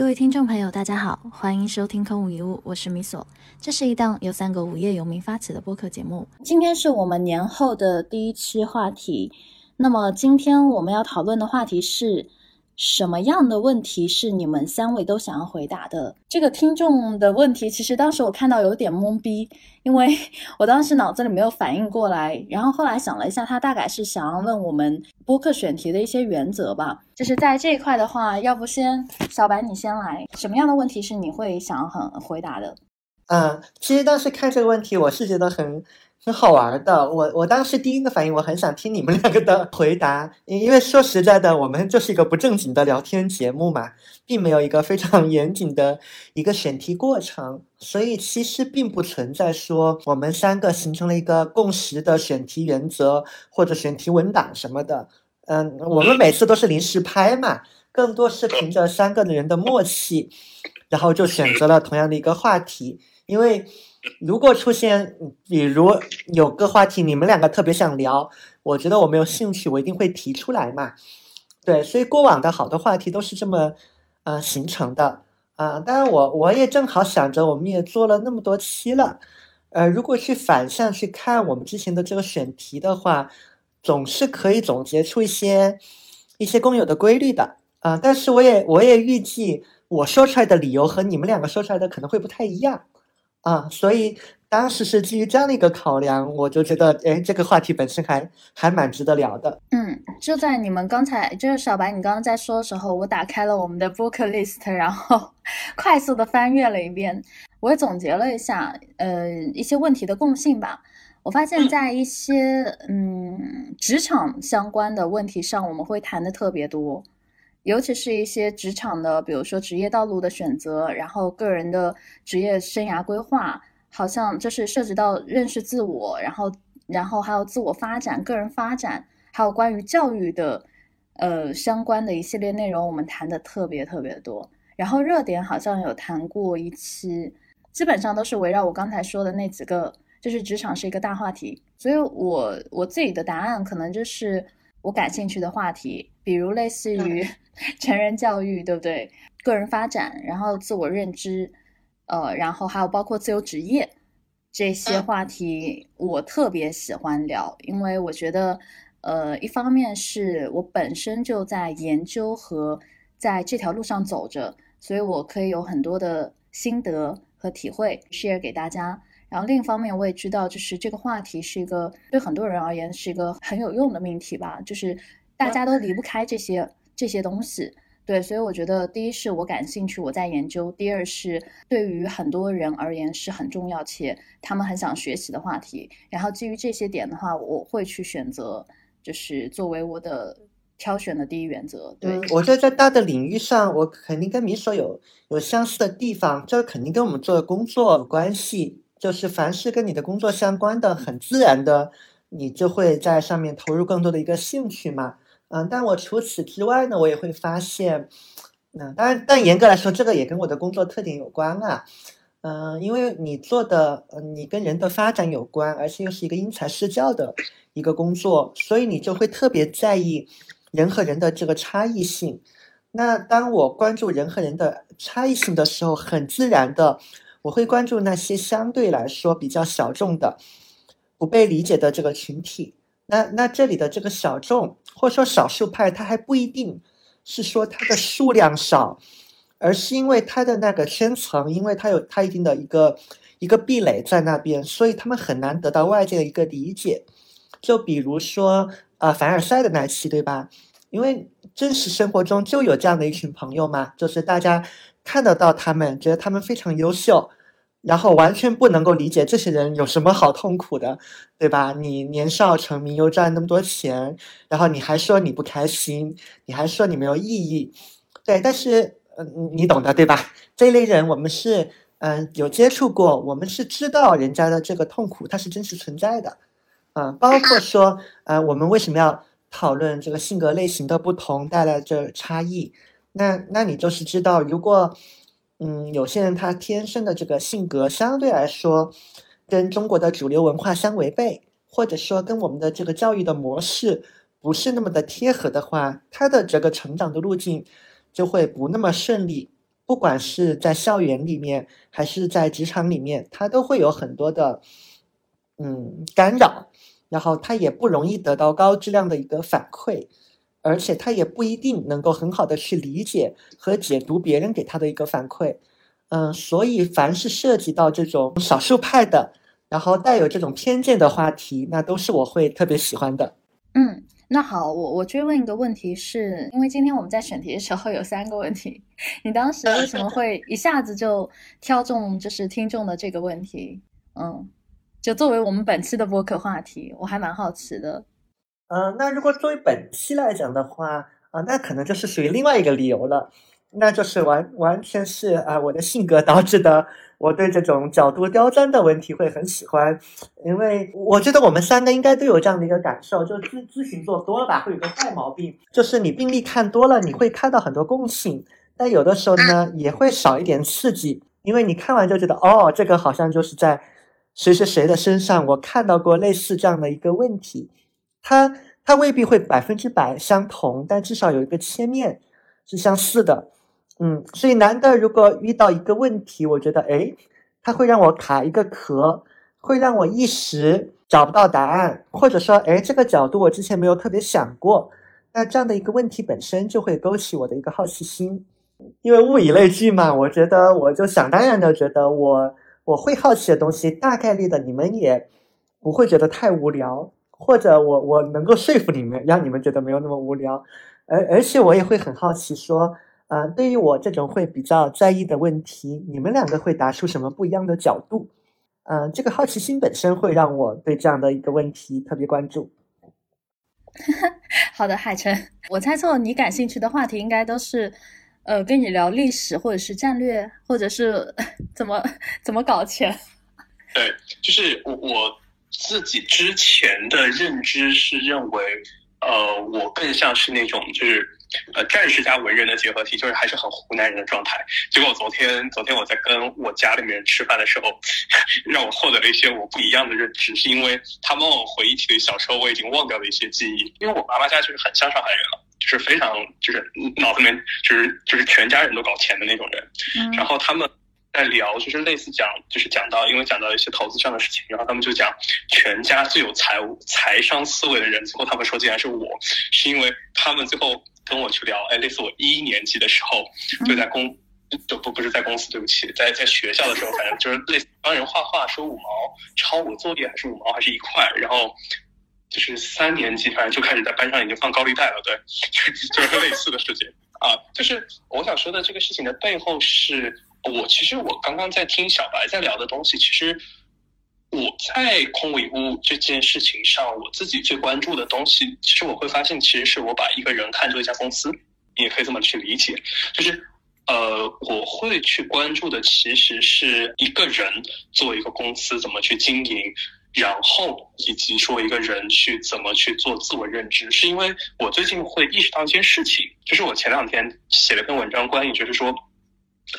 各位听众朋友，大家好，欢迎收听空无一物，我是米索。这是一档由三个无业游民发起的播客节目。今天是我们年后的第一期话题。那么今天我们要讨论的话题是。什么样的问题是你们三位都想要回答的？这个听众的问题，其实当时我看到有点懵逼，因为我当时脑子里没有反应过来。然后后来想了一下，他大概是想要问我们播客选题的一些原则吧。就是在这一块的话，要不先小白你先来，什么样的问题是你会想要很回答的？嗯，其实当时看这个问题，我是觉得很。挺好玩的，我我当时第一个反应，我很想听你们两个的回答，因为说实在的，我们就是一个不正经的聊天节目嘛，并没有一个非常 严谨的一个选题过程，所以其实并不存在说我们三个形成了一个共识的选题原则或者选题文档什么的。嗯，我们每次都是临时拍嘛，更多是凭着三个人的默契，然后就选择了同样的一个话题，因为。如果出现，比如有个话题你们两个特别想聊，我觉得我没有兴趣，我一定会提出来嘛。对，所以过往的好多话题都是这么，呃，形成的。啊，当然我我也正好想着，我们也做了那么多期了，呃，如果去反向去看我们之前的这个选题的话，总是可以总结出一些一些共有的规律的。啊，但是我也我也预计我说出来的理由和你们两个说出来的可能会不太一样。啊，所以当时是基于这样的一个考量，我就觉得，哎，这个话题本身还还蛮值得聊的。嗯，就在你们刚才，就是小白，你刚刚在说的时候，我打开了我们的 book list，然后 快速的翻阅了一遍，我也总结了一下，呃，一些问题的共性吧。我发现，在一些嗯职场相关的问题上，我们会谈的特别多。尤其是一些职场的，比如说职业道路的选择，然后个人的职业生涯规划，好像就是涉及到认识自我，然后，然后还有自我发展、个人发展，还有关于教育的，呃，相关的一系列内容，我们谈的特别特别多。然后热点好像有谈过一期，基本上都是围绕我刚才说的那几个，就是职场是一个大话题。所以我我自己的答案可能就是我感兴趣的话题，比如类似于。成人教育对不对？个人发展，然后自我认知，呃，然后还有包括自由职业这些话题，我特别喜欢聊，因为我觉得，呃，一方面是我本身就在研究和在这条路上走着，所以我可以有很多的心得和体会 share 给大家。然后另一方面，我也知道，就是这个话题是一个对很多人而言是一个很有用的命题吧，就是大家都离不开这些。这些东西，对，所以我觉得，第一是我感兴趣，我在研究；第二是对于很多人而言是很重要且他们很想学习的话题。然后基于这些点的话，我会去选择，就是作为我的挑选的第一原则。对，我觉得在大的领域上，我肯定跟米所有有相似的地方，这肯定跟我们做的工作有关系。就是凡是跟你的工作相关的，很自然的，你就会在上面投入更多的一个兴趣嘛。嗯，但我除此之外呢，我也会发现，那当然，但严格来说，这个也跟我的工作特点有关啊。嗯，因为你做的，嗯，你跟人的发展有关，而且又是一个因材施教的一个工作，所以你就会特别在意人和人的这个差异性。那当我关注人和人的差异性的时候，很自然的，我会关注那些相对来说比较小众的、不被理解的这个群体。那那这里的这个小众或者说少数派，它还不一定是说它的数量少，而是因为它的那个圈层，因为它有它一定的一个一个壁垒在那边，所以他们很难得到外界的一个理解。就比如说啊，凡尔赛的那期，对吧？因为真实生活中就有这样的一群朋友嘛，就是大家看得到他们，觉得他们非常优秀。然后完全不能够理解这些人有什么好痛苦的，对吧？你年少成名又赚那么多钱，然后你还说你不开心，你还说你没有意义，对。但是，嗯，你懂的，对吧？这一类人我们是，嗯，有接触过，我们是知道人家的这个痛苦它是真实存在的，嗯，包括说，呃，我们为什么要讨论这个性格类型的不同带来的差异？那那你就是知道，如果。嗯，有些人他天生的这个性格相对来说跟中国的主流文化相违背，或者说跟我们的这个教育的模式不是那么的贴合的话，他的这个成长的路径就会不那么顺利，不管是在校园里面还是在职场里面，他都会有很多的嗯干扰，然后他也不容易得到高质量的一个反馈，而且他也不一定能够很好的去理解和解读别人给他的一个反馈。嗯，所以凡是涉及到这种少数派的，然后带有这种偏见的话题，那都是我会特别喜欢的。嗯，那好，我我追问一个问题，是因为今天我们在选题的时候有三个问题，你当时为什么会一下子就挑中就是听众的这个问题？嗯，就作为我们本期的播客话题，我还蛮好奇的。嗯，那如果作为本期来讲的话，啊，那可能就是属于另外一个理由了。那就是完完全是啊，我的性格导致的。我对这种角度刁钻的问题会很喜欢，因为我觉得我们三个应该都有这样的一个感受，就咨咨询做多了吧，会有个坏毛病，就是你病例看多了，你会看到很多共性，但有的时候呢，也会少一点刺激，因为你看完就觉得，哦，这个好像就是在谁谁谁的身上，我看到过类似这样的一个问题，它它未必会百分之百相同，但至少有一个切面是相似的。嗯，所以男的如果遇到一个问题，我觉得，哎，他会让我卡一个壳，会让我一时找不到答案，或者说，哎，这个角度我之前没有特别想过，那这样的一个问题本身就会勾起我的一个好奇心，因为物以类聚嘛，我觉得我就想当然的觉得我我会好奇的东西，大概率的你们也不会觉得太无聊，或者我我能够说服你们，让你们觉得没有那么无聊，而而且我也会很好奇说。呃，对于我这种会比较在意的问题，你们两个会答出什么不一样的角度？嗯，这个好奇心本身会让我对这样的一个问题特别关注。好的，海晨，我猜测你感兴趣的话题应该都是，呃，跟你聊历史，或者是战略，或者是 怎么怎么搞钱。对，就是我我自己之前的认知是认为，呃，我更像是那种就是。呃，战士加文人的结合体，就是还是很湖南人的状态。结果昨天，昨天我在跟我家里面人吃饭的时候，让我获得了一些我不一样的认知，是因为他们让我回忆起了小时候我已经忘掉的一些记忆。因为我妈妈家就是很像上海人了，就是非常就是脑子里面就是就是全家人都搞钱的那种人。然后他们在聊，就是类似讲，就是讲到，因为讲到一些投资上的事情，然后他们就讲全家最有财务财商思维的人，最后他们说竟然是我，是因为他们最后。跟我去聊，哎，类似我一年级的时候，就在公，就不不是在公司，对不起，在在学校的时候，反正就是类似帮人画画收五毛，抄我作业还是五毛还是一块，然后就是三年级，反正就开始在班上已经放高利贷了，对，就是类似的事情啊。就是我想说的这个事情的背后，是我其实我刚刚在听小白在聊的东西，其实。我在空无一物这件事情上，我自己最关注的东西，其实我会发现，其实是我把一个人看作一家公司，你也可以这么去理解，就是，呃，我会去关注的其实是一个人做一个公司怎么去经营，然后以及说一个人去怎么去做自我认知，是因为我最近会意识到一件事情，就是我前两天写了篇文章，关于就是说。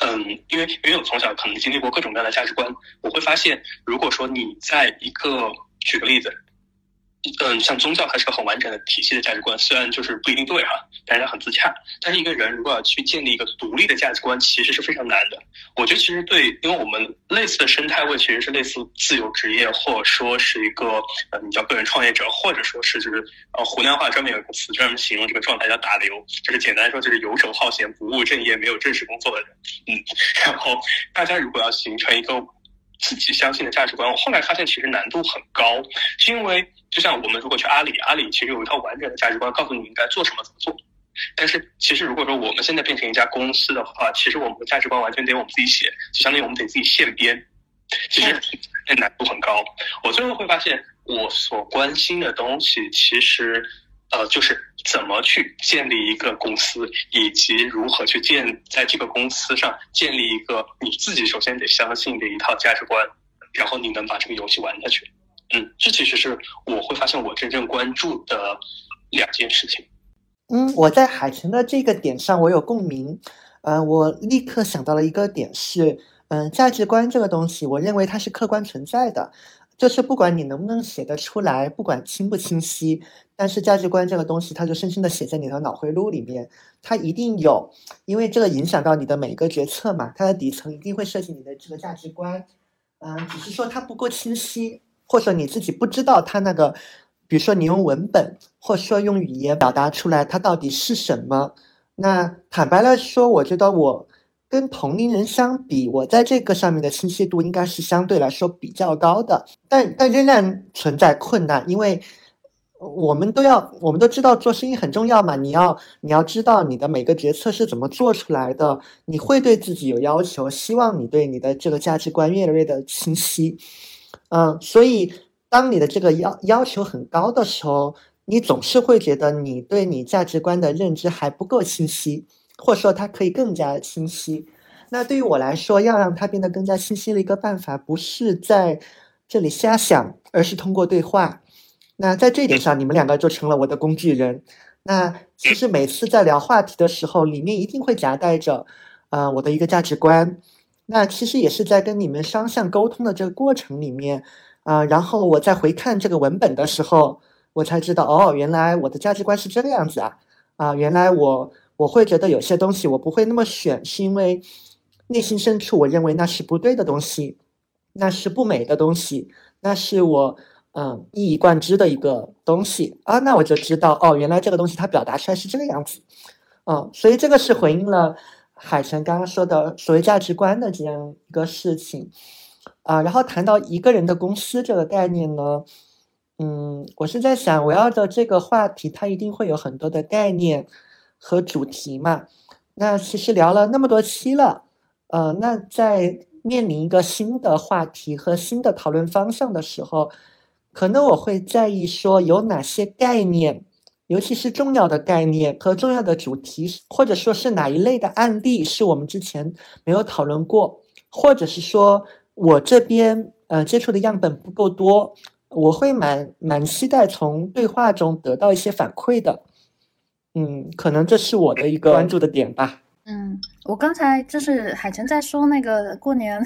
嗯，因为因为我从小可能经历过各种各样的价值观，我会发现，如果说你在一个，举个例子。嗯，像宗教，它是个很完整的体系的价值观，虽然就是不一定对哈，但是它很自洽。但是一个人如果要去建立一个独立的价值观，其实是非常难的。我觉得其实对，因为我们类似的生态位其实是类似自由职业，或者说是一个呃，你叫个人创业者，或者说是就是呃，湖南话专门有一个词专门形容这个状态叫打流，就是简单说就是游手好闲、不务正业、没有正式工作的人。嗯，然后大家如果要形成一个。自己相信的价值观，我后来发现其实难度很高，是因为就像我们如果去阿里，阿里其实有一套完整的价值观，告诉你应该做什么怎么做。但是其实如果说我们现在变成一家公司的话，其实我们的价值观完全得我们自己写，就相当于我们得自己现编，其实难度很高。我最后会发现，我所关心的东西其实。呃，就是怎么去建立一个公司，以及如何去建在这个公司上建立一个你自己首先得相信的一套价值观，然后你能把这个游戏玩下去。嗯，这其实是我会发现我真正关注的两件事情。嗯，我在海城的这个点上我有共鸣。呃，我立刻想到了一个点是，嗯，价值观这个东西，我认为它是客观存在的。就是不管你能不能写得出来，不管清不清晰，但是价值观这个东西，它就深深的写在你的脑回路里面，它一定有，因为这个影响到你的每一个决策嘛，它的底层一定会涉及你的这个价值观，嗯，只是说它不够清晰，或者你自己不知道它那个，比如说你用文本，或者说用语言表达出来，它到底是什么？那坦白来说，我觉得我。跟同龄人相比，我在这个上面的清晰度应该是相对来说比较高的，但但仍然存在困难，因为我们都要，我们都知道做生意很重要嘛，你要你要知道你的每个决策是怎么做出来的，你会对自己有要求，希望你对你的这个价值观越来越的清晰，嗯，所以当你的这个要要求很高的时候，你总是会觉得你对你价值观的认知还不够清晰。或者说它可以更加清晰。那对于我来说，要让它变得更加清晰的一个办法，不是在这里瞎想，而是通过对话。那在这一点上，你们两个就成了我的工具人。那其实每次在聊话题的时候，里面一定会夹带着，呃，我的一个价值观。那其实也是在跟你们双向沟通的这个过程里面，啊，然后我在回看这个文本的时候，我才知道，哦，原来我的价值观是这个样子啊，啊，原来我。我会觉得有些东西我不会那么选，是因为内心深处我认为那是不对的东西，那是不美的东西，那是我嗯一以贯之的一个东西啊，那我就知道哦，原来这个东西它表达出来是这个样子，嗯，所以这个是回应了海城刚刚说的所谓价值观的这样一个事情啊。然后谈到一个人的公司这个概念呢，嗯，我是在想我要的这个话题它一定会有很多的概念。和主题嘛，那其实聊了那么多期了，呃，那在面临一个新的话题和新的讨论方向的时候，可能我会在意说有哪些概念，尤其是重要的概念和重要的主题，或者说是哪一类的案例是我们之前没有讨论过，或者是说我这边呃接触的样本不够多，我会蛮蛮期待从对话中得到一些反馈的。嗯，可能这是我的一个关注的点吧。嗯，我刚才就是海晨在说那个过年，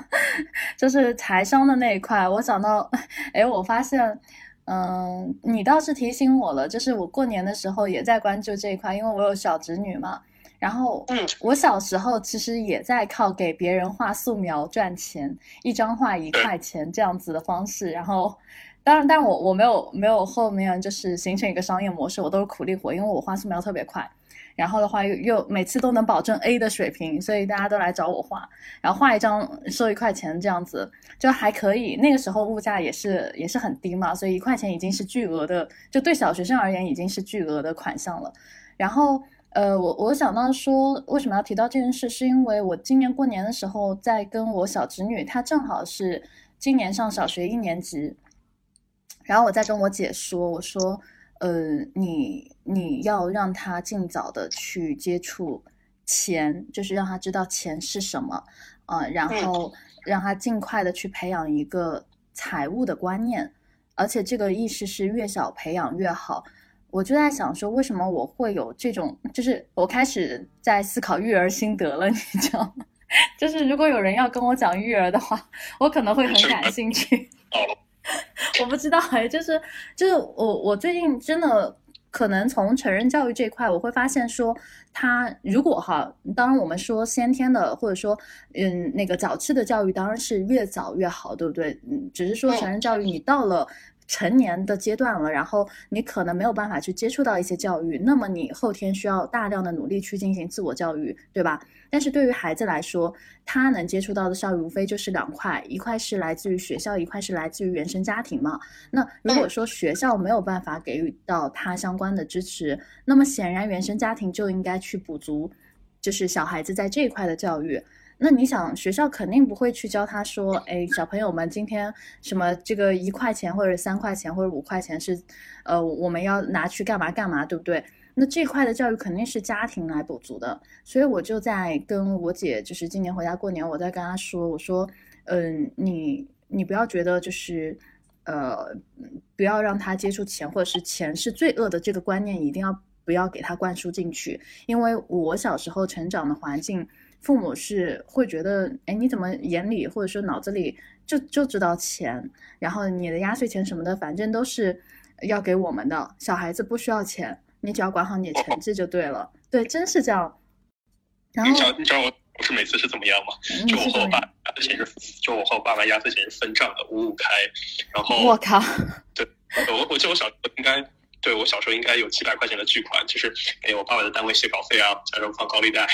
就是财商的那一块，我想到，哎，我发现，嗯，你倒是提醒我了，就是我过年的时候也在关注这一块，因为我有小侄女嘛。然后，嗯，我小时候其实也在靠给别人画素描赚钱，一张画一块钱这样子的方式，然后。当然，但我我没有没有后面就是形成一个商业模式，我都是苦力活，因为我画素描特别快，然后的话又又每次都能保证 A 的水平，所以大家都来找我画，然后画一张收一块钱这样子就还可以。那个时候物价也是也是很低嘛，所以一块钱已经是巨额的，就对小学生而言已经是巨额的款项了。然后呃，我我想到说为什么要提到这件事，是因为我今年过年的时候在跟我小侄女，她正好是今年上小学一年级。然后我在跟我姐说，我说，呃，你你要让他尽早的去接触钱，就是让他知道钱是什么，呃，然后让他尽快的去培养一个财务的观念，而且这个意识是越小培养越好。我就在想说，为什么我会有这种，就是我开始在思考育儿心得了，你知道吗？就是如果有人要跟我讲育儿的话，我可能会很感兴趣。我不知道哎，就是就是我我最近真的可能从成人教育这一块，我会发现说，他如果哈，当然我们说先天的或者说嗯那个早期的教育当然是越早越好，对不对？嗯，只是说成人教育你到了。成年的阶段了，然后你可能没有办法去接触到一些教育，那么你后天需要大量的努力去进行自我教育，对吧？但是对于孩子来说，他能接触到的教育无非就是两块，一块是来自于学校，一块是来自于原生家庭嘛。那如果说学校没有办法给予到他相关的支持，那么显然原生家庭就应该去补足，就是小孩子在这一块的教育。那你想，学校肯定不会去教他说，哎，小朋友们，今天什么这个一块钱或者三块钱或者五块钱是，呃，我们要拿去干嘛干嘛，对不对？那这块的教育肯定是家庭来补足的。所以我就在跟我姐，就是今年回家过年，我在跟她说，我说，嗯，你你不要觉得就是，呃，不要让他接触钱，或者是钱是罪恶的这个观念，一定要不要给他灌输进去，因为我小时候成长的环境。父母是会觉得，哎，你怎么眼里或者说脑子里就就知道钱，然后你的压岁钱什么的，反正都是要给我们的。小孩子不需要钱，你只要管好你的成绩就对了。对，真是这样。然后你知道你知道我我是每次是怎么样吗？就我和我爸压岁钱是，就我和我爸爸压岁钱是分账的，五五开。然后我靠，对，我我记得我小时候应该。对我小时候应该有几百块钱的巨款，就是给我爸爸的单位写稿费啊，加上放高利贷，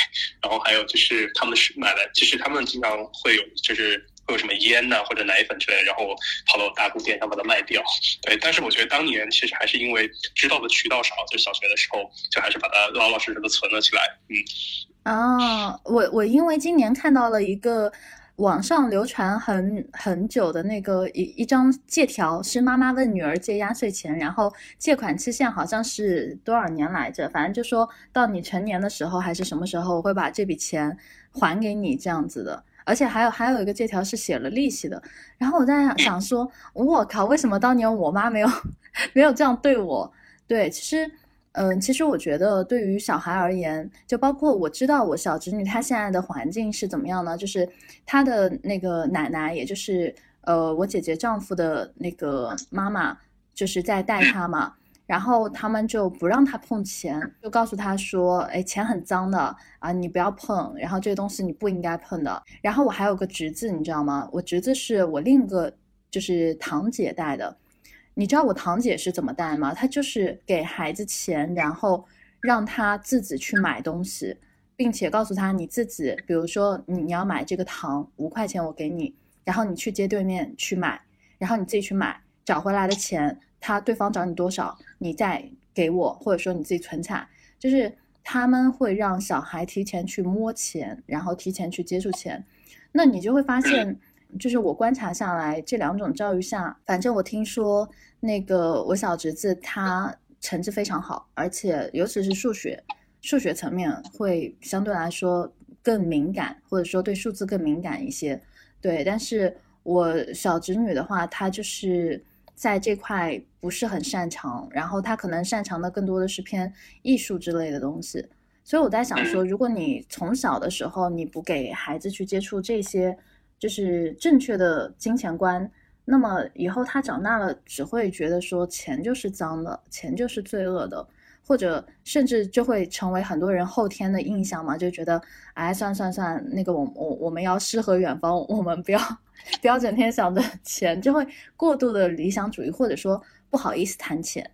然后还有就是他们是买了，其实他们经常会有就是会有什么烟呐或者奶粉之类，然后跑到大姑店上把它卖掉。对，但是我觉得当年其实还是因为知道的渠道少，就小学的时候就还是把它老老实实的存了起来。嗯，啊，我我因为今年看到了一个。网上流传很很久的那个一一张借条，是妈妈问女儿借压岁钱，然后借款期限好像是多少年来着，反正就说到你成年的时候还是什么时候我会把这笔钱还给你这样子的，而且还有还有一个借条是写了利息的。然后我在想 说，我靠，为什么当年我妈没有 没有这样对我？对，其实。嗯，其实我觉得对于小孩而言，就包括我知道我小侄女她现在的环境是怎么样呢？就是她的那个奶奶，也就是呃我姐姐丈夫的那个妈妈，就是在带她嘛。然后他们就不让她碰钱，就告诉她说：“哎，钱很脏的啊，你不要碰。然后这个东西你不应该碰的。”然后我还有个侄子，你知道吗？我侄子是我另一个就是堂姐带的。你知道我堂姐是怎么带吗？她就是给孩子钱，然后让他自己去买东西，并且告诉他你自己，比如说你你要买这个糖，五块钱我给你，然后你去街对面去买，然后你自己去买，找回来的钱，他对方找你多少，你再给我，或者说你自己存起来，就是他们会让小孩提前去摸钱，然后提前去接触钱，那你就会发现。就是我观察下来，这两种教育下，反正我听说那个我小侄子他成绩非常好，而且尤其是数学，数学层面会相对来说更敏感，或者说对数字更敏感一些。对，但是我小侄女的话，她就是在这块不是很擅长，然后她可能擅长的更多的是偏艺术之类的东西。所以我在想说，如果你从小的时候你不给孩子去接触这些。就是正确的金钱观，那么以后他长大了只会觉得说钱就是脏的，钱就是罪恶的，或者甚至就会成为很多人后天的印象嘛，就觉得哎算算算，那个我我我们要诗和远方，我们不要不要整天想着钱，就会过度的理想主义，或者说不好意思谈钱。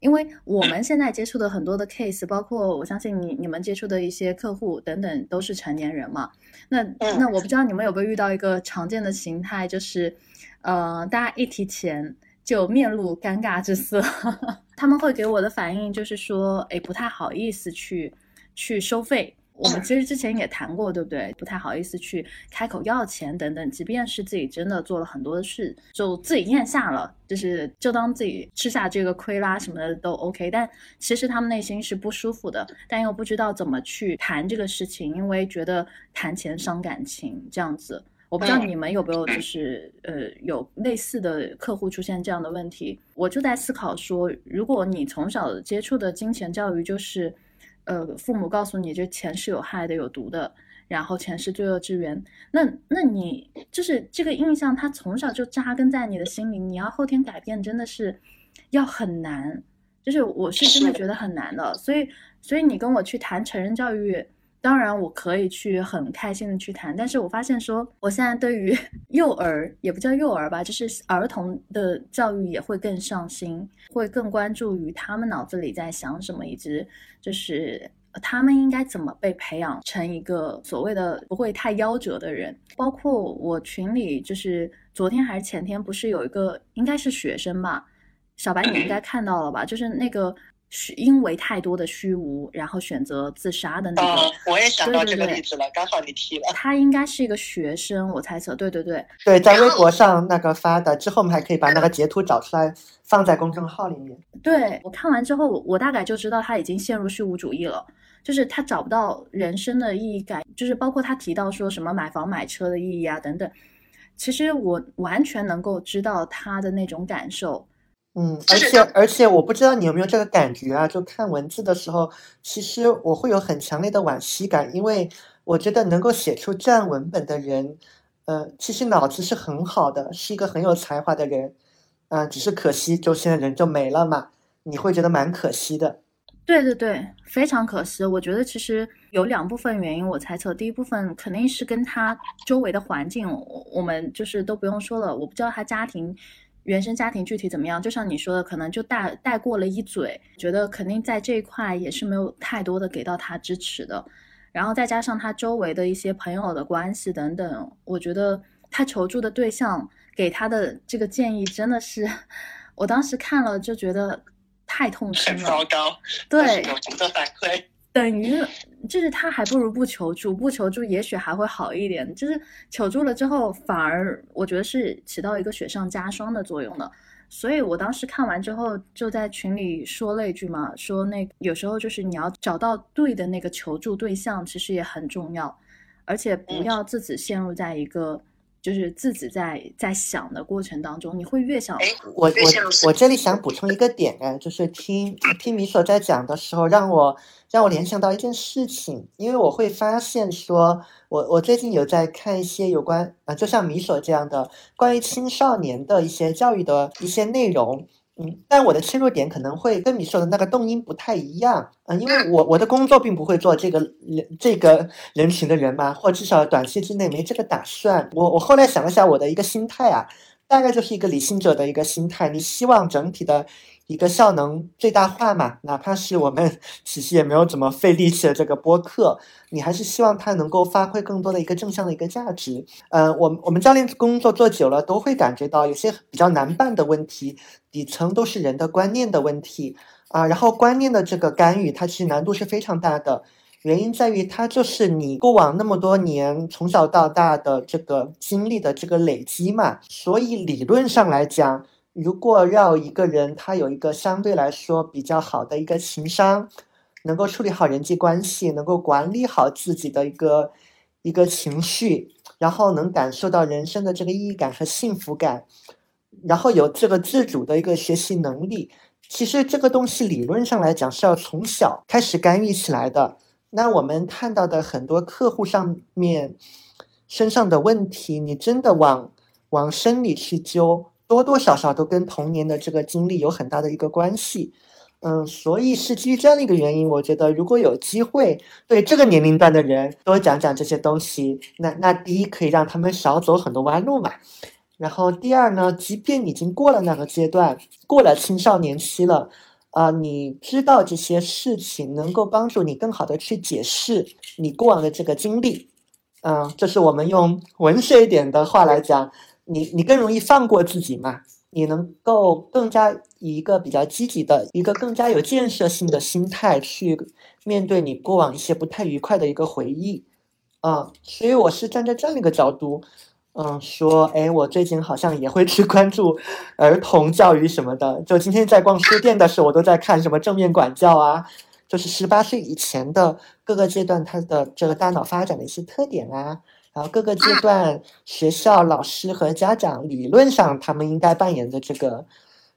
因为我们现在接触的很多的 case，包括我相信你你们接触的一些客户等等，都是成年人嘛。那那我不知道你们有没有遇到一个常见的形态，就是，呃，大家一提钱就面露尴尬之色，他们会给我的反应就是说，哎，不太好意思去去收费。我们其实之前也谈过，对不对？不太好意思去开口要钱等等，即便是自己真的做了很多的事，就自己咽下了，就是就当自己吃下这个亏啦什么的都 OK。但其实他们内心是不舒服的，但又不知道怎么去谈这个事情，因为觉得谈钱伤感情这样子。我不知道你们有没有就是呃有类似的客户出现这样的问题。我就在思考说，如果你从小接触的金钱教育就是。呃，父母告诉你这钱是有害的、有毒的，然后钱是罪恶之源。那，那你就是这个印象，它从小就扎根在你的心里，你要后天改变，真的是要很难。就是我是真的觉得很难的。所以，所以你跟我去谈成人教育。当然，我可以去很开心的去谈，但是我发现说，我现在对于 幼儿也不叫幼儿吧，就是儿童的教育也会更上心，会更关注于他们脑子里在想什么，以及就是他们应该怎么被培养成一个所谓的不会太夭折的人。包括我群里，就是昨天还是前天，不是有一个应该是学生吧，小白你应该看到了吧，就是那个。是因为太多的虚无，然后选择自杀的那个。哦，我也想到这个例子了，刚好你提了。他应该是一个学生，我猜测。对对对。对，在微博上那个发的，之后我们还可以把那个截图找出来，放在公众号里面。对我看完之后，我大概就知道他已经陷入虚无主义了，就是他找不到人生的意义感，就是包括他提到说什么买房买车的意义啊等等。其实我完全能够知道他的那种感受。嗯，而且而且我不知道你有没有这个感觉啊？就看文字的时候，其实我会有很强烈的惋惜感，因为我觉得能够写出这样文本的人，呃，其实脑子是很好的，是一个很有才华的人，啊，只是可惜就现在人就没了嘛，你会觉得蛮可惜的。对对对，非常可惜。我觉得其实有两部分原因，我猜测，第一部分肯定是跟他周围的环境，我们就是都不用说了，我不知道他家庭。原生家庭具体怎么样？就像你说的，可能就带带过了一嘴，觉得肯定在这一块也是没有太多的给到他支持的。然后再加上他周围的一些朋友的关系等等，我觉得他求助的对象给他的这个建议真的是，我当时看了就觉得太痛心了。糟糕，对，有值得反馈。等于就是他还不如不求助，不求助也许还会好一点。就是求助了之后，反而我觉得是起到一个雪上加霜的作用的。所以我当时看完之后，就在群里说了一句嘛，说那有时候就是你要找到对的那个求助对象，其实也很重要，而且不要自己陷入在一个。就是自己在在想的过程当中，你会越想。我我我这里想补充一个点啊，就是听听米所在讲的时候，让我让我联想到一件事情，因为我会发现说，我我最近有在看一些有关啊，就像米所这样的关于青少年的一些教育的一些内容。嗯，但我的切入点可能会跟你说的那个动因不太一样嗯，因为我我的工作并不会做这个人这个人群的人嘛，或至少短期之内没这个打算。我我后来想了想，我的一个心态啊，大概就是一个理性者的一个心态，你希望整体的。一个效能最大化嘛，哪怕是我们 其实也没有怎么费力气的这个播客，你还是希望它能够发挥更多的一个正向的一个价值。嗯，我我们教练工作做久了，都会感觉到有些比较难办的问题，底层都是人的观念的问题啊。然后观念的这个干预，它其实难度是非常大的，原因在于它就是你过往那么多年从小到大的这个经历的这个累积嘛。所以理论上来讲。如果让一个人他有一个相对来说比较好的一个情商，能够处理好人际关系，能够管理好自己的一个一个情绪，然后能感受到人生的这个意义感和幸福感，然后有这个自主的一个学习能力，其实这个东西理论上来讲是要从小开始干预起来的。那我们看到的很多客户上面身上的问题，你真的往往深里去揪。多多少少都跟童年的这个经历有很大的一个关系，嗯，所以是基于这样的一个原因，我觉得如果有机会对这个年龄段的人多讲讲这些东西，那那第一可以让他们少走很多弯路嘛，然后第二呢，即便已经过了那个阶段，过了青少年期了，啊，你知道这些事情能够帮助你更好的去解释你过往的这个经历，嗯，这是我们用文学一点的话来讲。你你更容易放过自己嘛？你能够更加以一个比较积极的一个更加有建设性的心态去面对你过往一些不太愉快的一个回忆，啊，所以我是站在这样一个角度，嗯，说，哎，我最近好像也会去关注儿童教育什么的。就今天在逛书店的时候，我都在看什么正面管教啊，就是十八岁以前的各个阶段他的这个大脑发展的一些特点啊。然后各个阶段，学校老师和家长理论上他们应该扮演的这个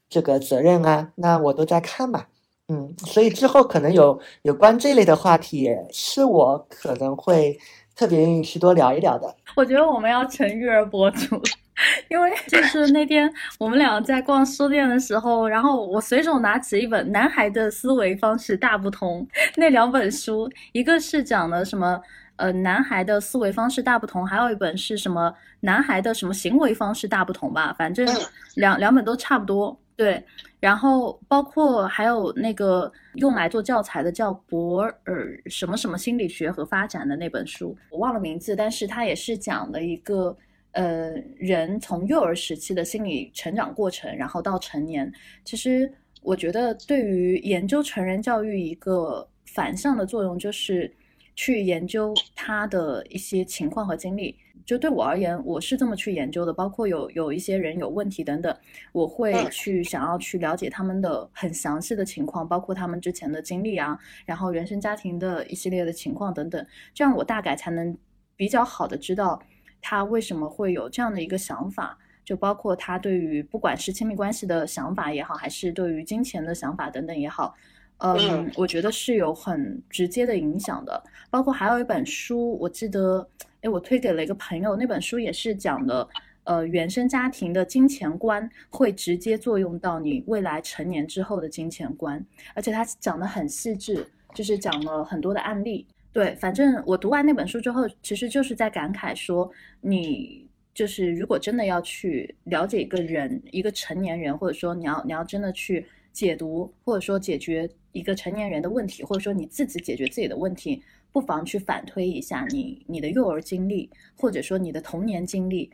这个责任啊，那我都在看嘛，嗯，所以之后可能有有关这类的话题，是我可能会特别愿意去多聊一聊的。我觉得我们要成育儿博主，因为就是那天我们俩在逛书店的时候，然后我随手拿起一本《男孩的思维方式大不同》，那两本书，一个是讲的什么。呃，男孩的思维方式大不同，还有一本是什么？男孩的什么行为方式大不同吧？反正两两本都差不多。对，然后包括还有那个用来做教材的叫博尔什么什么心理学和发展的那本书，我忘了名字，但是它也是讲了一个呃人从幼儿时期的心理成长过程，然后到成年。其实我觉得对于研究成人教育一个反向的作用就是。去研究他的一些情况和经历，就对我而言，我是这么去研究的。包括有有一些人有问题等等，我会去想要去了解他们的很详细的情况，包括他们之前的经历啊，然后原生家庭的一系列的情况等等，这样我大概才能比较好的知道他为什么会有这样的一个想法。就包括他对于不管是亲密关系的想法也好，还是对于金钱的想法等等也好，嗯，我觉得是有很直接的影响的。包括还有一本书，我记得，哎，我推给了一个朋友，那本书也是讲的，呃，原生家庭的金钱观会直接作用到你未来成年之后的金钱观，而且他讲的很细致，就是讲了很多的案例。对，反正我读完那本书之后，其实就是在感慨说，你就是如果真的要去了解一个人，一个成年人，或者说你要你要真的去解读，或者说解决一个成年人的问题，或者说你自己解决自己的问题，不妨去反推一下你你的幼儿经历，或者说你的童年经历、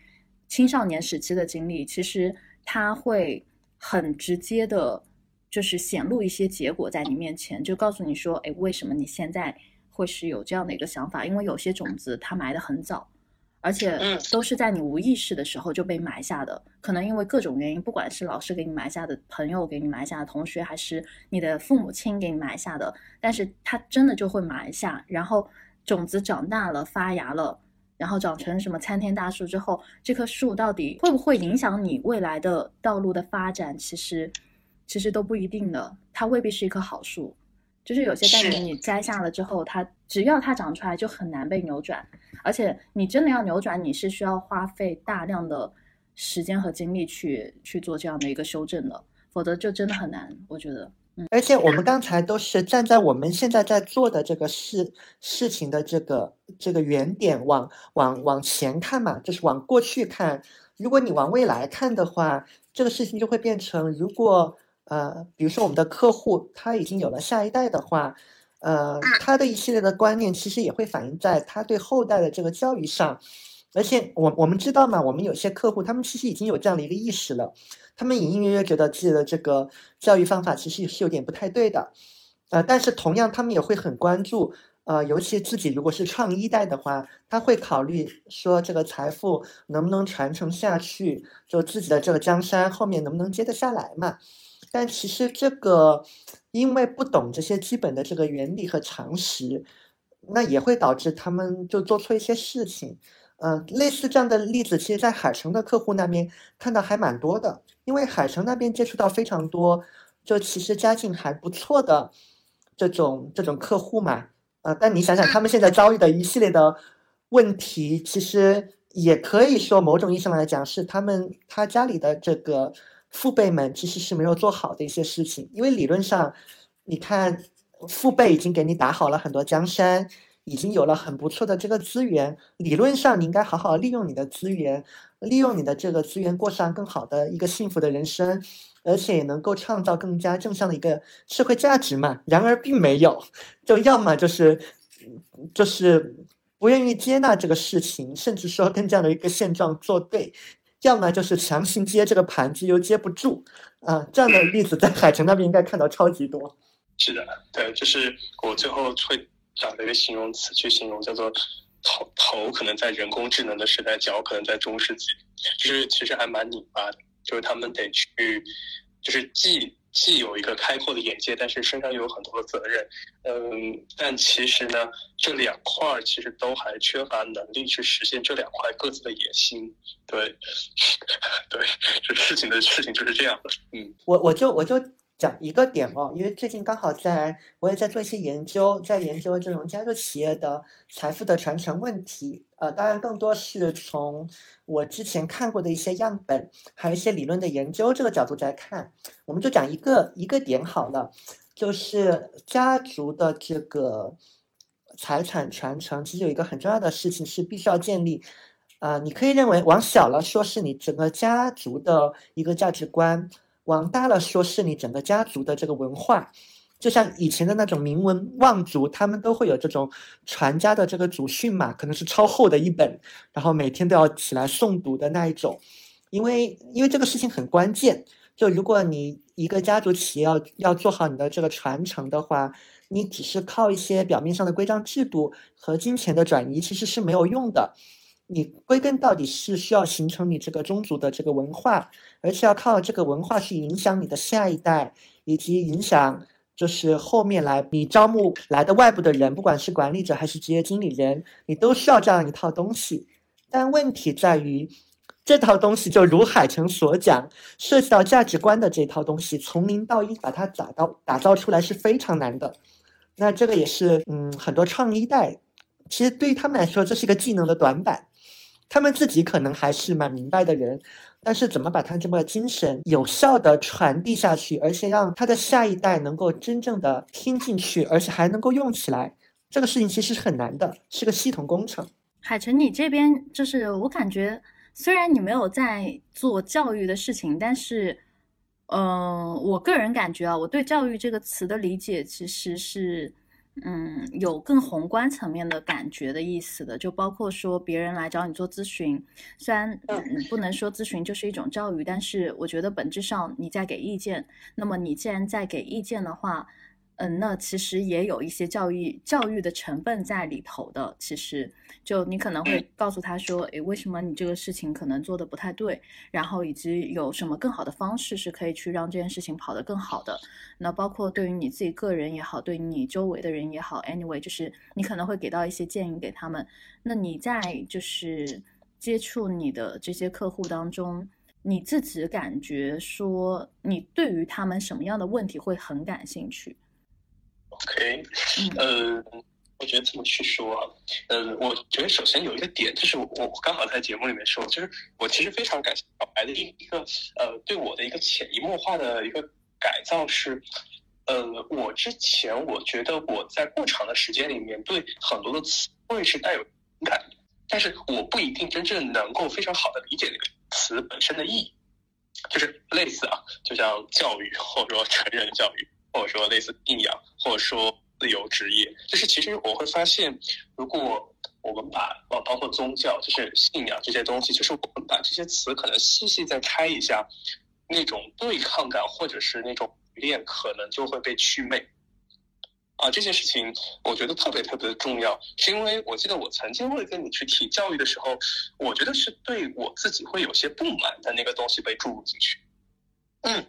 青少年时期的经历，其实它会很直接的，就是显露一些结果在你面前，就告诉你说，哎，为什么你现在。会是有这样的一个想法，因为有些种子它埋的很早，而且都是在你无意识的时候就被埋下的。可能因为各种原因，不管是老师给你埋下的、朋友给你埋下的、同学，还是你的父母亲给你埋下的，但是它真的就会埋下。然后种子长大了、发芽了，然后长成什么参天大树之后，这棵树到底会不会影响你未来的道路的发展？其实，其实都不一定的。它未必是一棵好树。就是有些概念你摘下了之后，它只要它长出来就很难被扭转，而且你真的要扭转，你是需要花费大量的时间和精力去去做这样的一个修正的，否则就真的很难。我觉得，嗯。而且我们刚才都是站在我们现在在做的这个事事情的这个这个原点往往往前看嘛，就是往过去看。如果你往未来看的话，这个事情就会变成如果。呃，比如说我们的客户他已经有了下一代的话，呃，他的一系列的观念其实也会反映在他对后代的这个教育上。而且我我们知道嘛，我们有些客户他们其实已经有这样的一个意识了，他们隐隐约约觉得自己的这个教育方法其实是有点不太对的。呃，但是同样他们也会很关注，呃，尤其自己如果是创一代的话，他会考虑说这个财富能不能传承下去，就自己的这个江山后面能不能接得下来嘛。但其实这个，因为不懂这些基本的这个原理和常识，那也会导致他们就做错一些事情。嗯，类似这样的例子，其实，在海城的客户那边看到还蛮多的。因为海城那边接触到非常多，就其实家境还不错的这种这种客户嘛。呃，但你想想，他们现在遭遇的一系列的问题，其实也可以说某种意义上来讲，是他们他家里的这个。父辈们其实是没有做好的一些事情，因为理论上，你看父辈已经给你打好了很多江山，已经有了很不错的这个资源，理论上你应该好好利用你的资源，利用你的这个资源过上更好的一个幸福的人生，而且也能够创造更加正向的一个社会价值嘛。然而并没有，就要么就是就是不愿意接纳这个事情，甚至说跟这样的一个现状作对。要么就是强行接这个盘子又接不住，啊，这样的例子在海城那边应该看到超级多。是的，对，就是我最后会找了一个形容词去形容，叫做头头可能在人工智能的时代，脚可能在中世纪，就是其实还蛮拧巴的，就是他们得去，就是既。既有一个开阔的眼界，但是身上又有很多的责任，嗯，但其实呢，这两块儿其实都还缺乏能力去实现这两块各自的野心，对，对，这事情的事情就是这样的，嗯，我我就我就。讲一个点哦，因为最近刚好在，我也在做一些研究，在研究这种家族企业的财富的传承问题。呃，当然更多是从我之前看过的一些样本，还有一些理论的研究这个角度在看。我们就讲一个一个点好了，就是家族的这个财产传承，其实有一个很重要的事情是必须要建立。啊，你可以认为往小了说，是你整个家族的一个价值观。往大了说，是你整个家族的这个文化，就像以前的那种名门望族，他们都会有这种传家的这个祖训嘛，可能是超厚的一本，然后每天都要起来诵读的那一种。因为因为这个事情很关键，就如果你一个家族企业要要做好你的这个传承的话，你只是靠一些表面上的规章制度和金钱的转移，其实是没有用的。你归根到底是需要形成你这个宗族的这个文化，而且要靠这个文化去影响你的下一代，以及影响就是后面来你招募来的外部的人，不管是管理者还是职业经理人，你都需要这样一套东西。但问题在于，这套东西就如海城所讲，涉及到价值观的这套东西，从零到一把它打到打造出来是非常难的。那这个也是，嗯，很多创一代，其实对于他们来说，这是一个技能的短板。他们自己可能还是蛮明白的人，但是怎么把他这么精神有效的传递下去，而且让他的下一代能够真正的听进去，而且还能够用起来，这个事情其实是很难的，是个系统工程。海晨，你这边就是我感觉。虽然你没有在做教育的事情，但是，嗯，我个人感觉啊，我对教育这个词的理解其实是，嗯，有更宏观层面的感觉的意思的。就包括说别人来找你做咨询，虽然嗯不能说咨询就是一种教育，但是我觉得本质上你在给意见。那么你既然在给意见的话，嗯，那其实也有一些教育教育的成分在里头的。其实，就你可能会告诉他说，诶，为什么你这个事情可能做的不太对，然后以及有什么更好的方式是可以去让这件事情跑得更好的。那包括对于你自己个人也好，对于你周围的人也好，anyway，就是你可能会给到一些建议给他们。那你在就是接触你的这些客户当中，你自己感觉说，你对于他们什么样的问题会很感兴趣？OK，嗯，我觉得这么去说啊，嗯，我觉得首先有一个点，就是我我刚好在节目里面说，就是我其实非常感谢小白的一一个呃对我的一个潜移默化的一个改造是，呃，我之前我觉得我在过长的时间里面对很多的词汇是带有敏感的，但是我不一定真正能够非常好的理解那个词本身的意义，就是类似啊，就像教育或者说成人教育。或者说类似信仰，或者说自由职业，就是其实我会发现，如果我们把包包括宗教，就是信仰这些东西，就是我们把这些词可能细细再拆一下，那种对抗感或者是那种链可能就会被祛魅。啊，这件事情我觉得特别特别的重要，是因为我记得我曾经会跟你去提教育的时候，我觉得是对我自己会有些不满的那个东西被注入进去。嗯。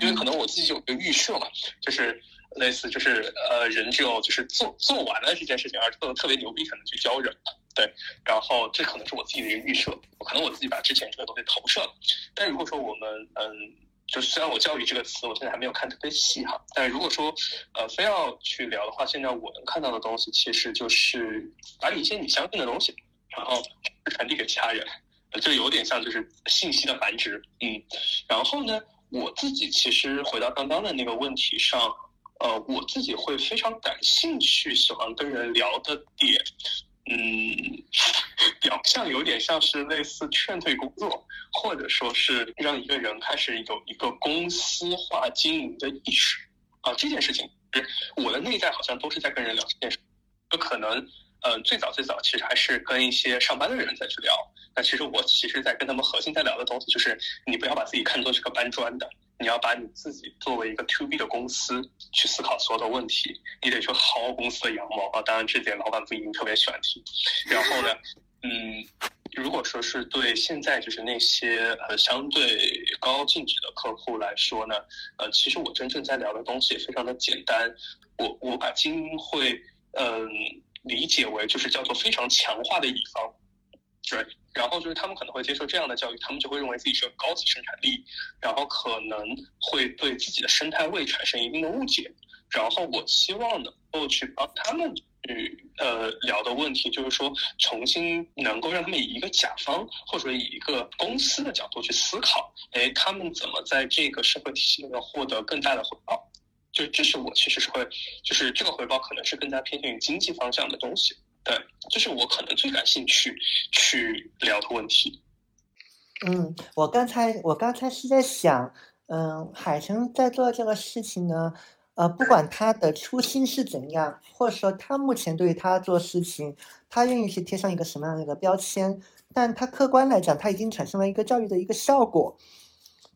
因为可能我自己有一个预设嘛，就是类似就是呃人只有就是做做完了这件事情，而做的特别牛逼，可能去教人，对。然后这可能是我自己的一个预设，可能我自己把之前这个东西投射了。但如果说我们嗯，就虽然我教育这个词我现在还没有看特别细哈，但如果说呃非要去聊的话，现在我能看到的东西其实就是把你一些你相信的东西，然后传递给其他人，就有点像就是信息的繁殖，嗯。然后呢？我自己其实回到刚刚的那个问题上，呃，我自己会非常感兴趣，喜欢跟人聊的点，嗯，表象有点像是类似劝退工作，或者说是让一个人开始有一个公司化经营的意识啊，这件事情，我的内在好像都是在跟人聊这件事，有可能。嗯，最早最早其实还是跟一些上班的人在去聊。那其实我其实，在跟他们核心在聊的东西，就是你不要把自己看作是个搬砖的，你要把你自己作为一个 to B 的公司去思考所有的问题。你得去薅公司的羊毛啊！当然，这点老板不一定特别喜欢听。然后呢，嗯，如果说是对现在就是那些呃相对高净值的客户来说呢，呃，其实我真正在聊的东西也非常的简单。我我把精英会嗯。理解为就是叫做非常强化的乙方，对，然后就是他们可能会接受这样的教育，他们就会认为自己是个高级生产力，然后可能会对自己的生态位产生一定的误解。然后我希望能够去帮他们去呃聊的问题，就是说重新能够让他们以一个甲方或者以一个公司的角度去思考，哎，他们怎么在这个社会体系里面获得更大的回报。就这是我其实是会，就是这个回报可能是更加偏向于经济方向的东西，对，这是我可能最感兴趣去聊的问题。嗯，我刚才我刚才是在想，嗯，海城在做这个事情呢，呃，不管他的初心是怎样，或者说他目前对于他做事情，他愿意去贴上一个什么样的一个标签，但他客观来讲，他已经产生了一个教育的一个效果。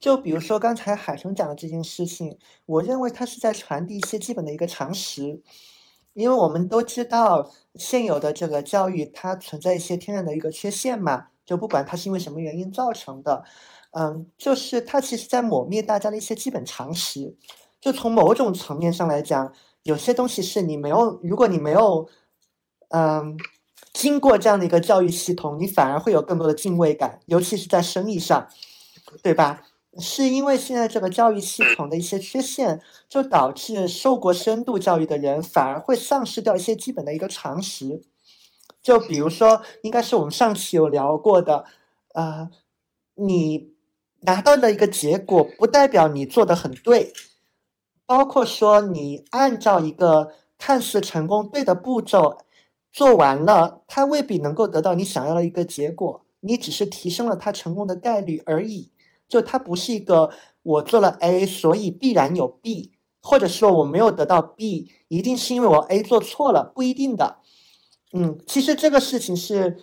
就比如说刚才海城讲的这件事情，我认为他是在传递一些基本的一个常识，因为我们都知道现有的这个教育它存在一些天然的一个缺陷嘛，就不管它是因为什么原因造成的，嗯，就是它其实在抹灭大家的一些基本常识。就从某种层面上来讲，有些东西是你没有，如果你没有，嗯，经过这样的一个教育系统，你反而会有更多的敬畏感，尤其是在生意上，对吧？是因为现在这个教育系统的一些缺陷，就导致受过深度教育的人反而会丧失掉一些基本的一个常识。就比如说，应该是我们上期有聊过的，呃，你拿到的一个结果不代表你做的很对，包括说你按照一个看似成功对的步骤做完了，它未必能够得到你想要的一个结果，你只是提升了它成功的概率而已。就它不是一个我做了 A，所以必然有 B，或者说我没有得到 B，一定是因为我 A 做错了，不一定的。嗯，其实这个事情是，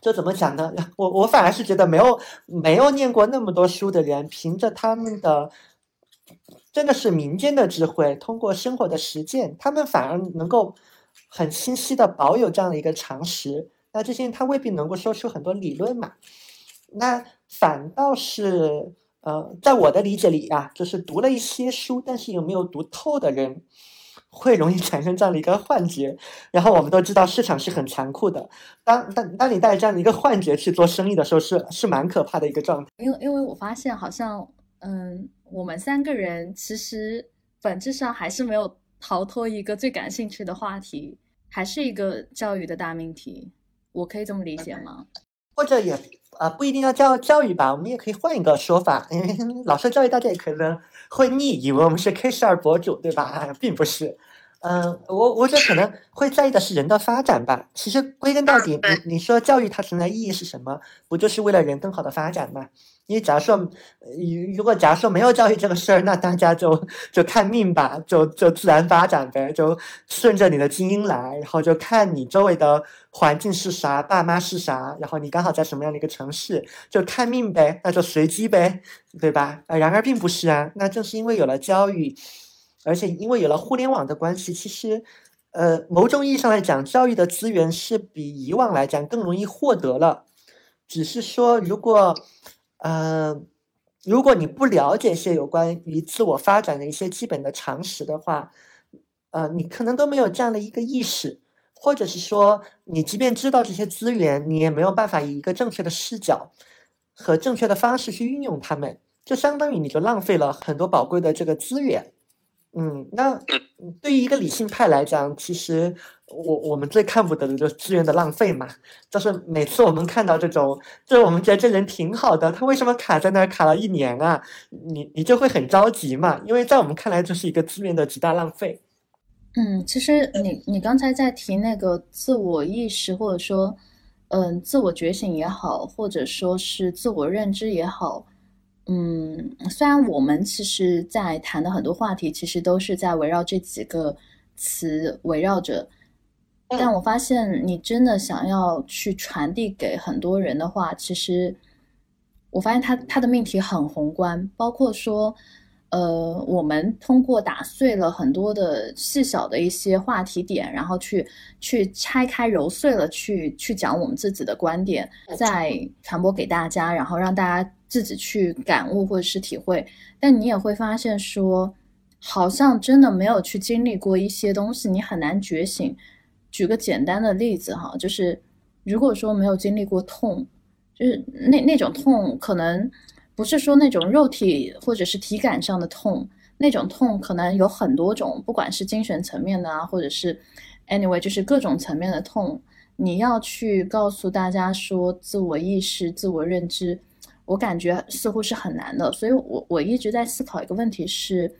就怎么讲呢？我我反而是觉得没有没有念过那么多书的人，凭着他们的真的是民间的智慧，通过生活的实践，他们反而能够很清晰的保有这样的一个常识。那这些他未必能够说出很多理论嘛？那。反倒是，呃，在我的理解里啊，就是读了一些书，但是又没有读透的人，会容易产生这样的一个幻觉。然后我们都知道市场是很残酷的，当当当你带着这样的一个幻觉去做生意的时候，是是蛮可怕的一个状态。因为因为我发现，好像，嗯，我们三个人其实本质上还是没有逃脱一个最感兴趣的话题，还是一个教育的大命题。我可以这么理解吗？或者也。啊，不一定要教教育吧，我们也可以换一个说法，因为老师教育，大家也可能会腻，以为我们是 K 十二博主，对吧？并不是。嗯，我我觉得可能会在意的是人的发展吧。其实归根到底，你你说教育它存在意义是什么？不就是为了人更好的发展吗？因为假如说，如果假如说没有教育这个事儿，那大家就就看命吧，就就自然发展呗，就顺着你的基因来，然后就看你周围的环境是啥，爸妈是啥，然后你刚好在什么样的一个城市，就看命呗，那就随机呗，对吧？呃然而并不是啊，那正是因为有了教育。而且因为有了互联网的关系，其实，呃，某种意义上来讲，教育的资源是比以往来讲更容易获得了。只是说，如果，呃，如果你不了解一些有关于自我发展的一些基本的常识的话，呃，你可能都没有这样的一个意识，或者是说，你即便知道这些资源，你也没有办法以一个正确的视角和正确的方式去运用它们，就相当于你就浪费了很多宝贵的这个资源。嗯，那对于一个理性派来讲，其实我我们最看不得的就是资源的浪费嘛。就是每次我们看到这种，就是我们觉得这人挺好的，他为什么卡在那儿卡了一年啊？你你就会很着急嘛，因为在我们看来这是一个资源的极大浪费。嗯，其实你你刚才在提那个自我意识，或者说嗯自我觉醒也好，或者说是自我认知也好。嗯，虽然我们其实，在谈的很多话题，其实都是在围绕这几个词围绕着，但我发现，你真的想要去传递给很多人的话，其实，我发现他他的命题很宏观，包括说，呃，我们通过打碎了很多的细小的一些话题点，然后去去拆开揉碎了，去去讲我们自己的观点，再传播给大家，然后让大家。自己去感悟或者是体会，但你也会发现说，好像真的没有去经历过一些东西，你很难觉醒。举个简单的例子哈，就是如果说没有经历过痛，就是那那种痛，可能不是说那种肉体或者是体感上的痛，那种痛可能有很多种，不管是精神层面的啊，或者是 anyway，就是各种层面的痛，你要去告诉大家说自我意识、自我认知。我感觉似乎是很难的，所以我我一直在思考一个问题是，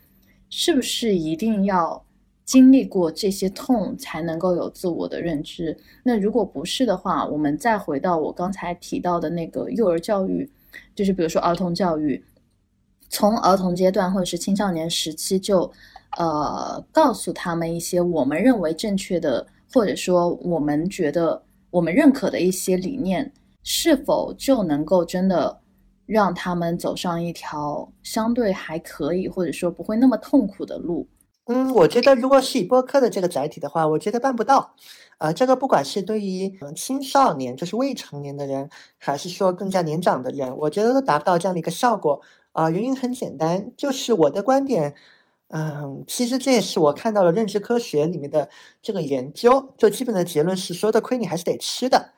是不是一定要经历过这些痛才能够有自我的认知？那如果不是的话，我们再回到我刚才提到的那个幼儿教育，就是比如说儿童教育，从儿童阶段或者是青少年时期就，呃，告诉他们一些我们认为正确的，或者说我们觉得我们认可的一些理念，是否就能够真的？让他们走上一条相对还可以，或者说不会那么痛苦的路。嗯，我觉得如果是以播客的这个载体的话，我觉得办不到。啊，这个不管是对于青少年，就是未成年的人，还是说更加年长的人，我觉得都达不到这样的一个效果。啊，原因很简单，就是我的观点，嗯，其实这也是我看到了认知科学里面的这个研究，就基本的结论是，说的亏你还是得吃的，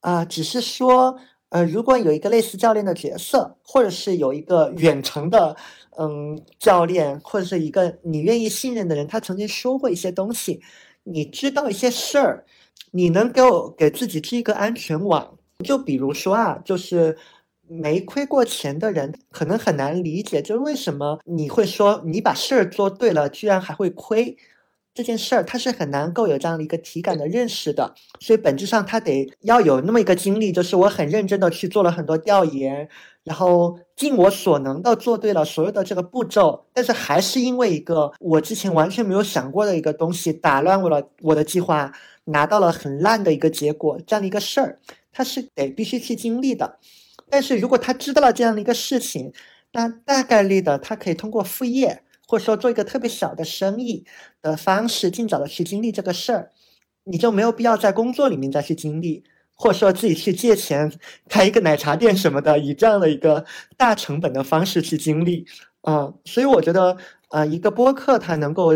啊，只是说，呃，如果有一个类似教练的角色，或者是有一个远程的，嗯，教练，或者是一个你愿意信任的人，他曾经说过一些东西，你知道一些事儿，你能给我给自己织一个安全网，就比如说啊，就是。没亏过钱的人可能很难理解，就是为什么你会说你把事儿做对了，居然还会亏这件事儿，他是很难够有这样的一个体感的认识的。所以本质上他得要有那么一个经历，就是我很认真的去做了很多调研，然后尽我所能的做对了所有的这个步骤，但是还是因为一个我之前完全没有想过的一个东西打乱我了我的计划，拿到了很烂的一个结果，这样的一个事儿，他是得必须去经历的。但是如果他知道了这样的一个事情，那大概率的他可以通过副业，或者说做一个特别小的生意的方式，尽早的去经历这个事儿，你就没有必要在工作里面再去经历，或者说自己去借钱开一个奶茶店什么的，以这样的一个大成本的方式去经历。啊，所以我觉得，呃，一个播客它能够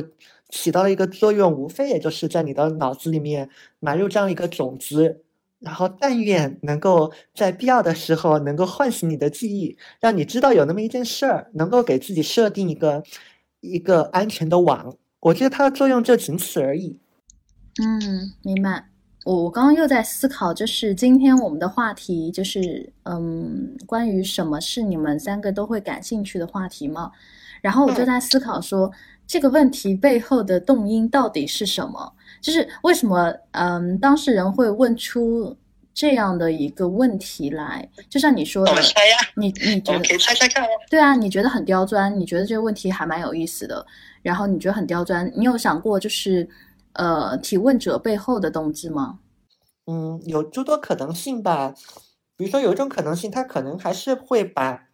起到的一个作用，无非也就是在你的脑子里面埋入这样一个种子。然后，但愿能够在必要的时候能够唤醒你的记忆，让你知道有那么一件事儿，能够给自己设定一个一个安全的网。我觉得它的作用就仅此而已。嗯，明白。我我刚刚又在思考，就是今天我们的话题就是嗯，关于什么是你们三个都会感兴趣的话题嘛？然后我就在思考说，这个问题背后的动因到底是什么？就是为什么，嗯，当事人会问出这样的一个问题来？就像你说的，你你觉得可以猜猜看哦。对啊，你觉得很刁钻，你觉得这个问题还蛮有意思的，然后你觉得很刁钻，你有想过就是呃提问者背后的动机吗？嗯，有诸多可能性吧。比如说有一种可能性，他可能还是会把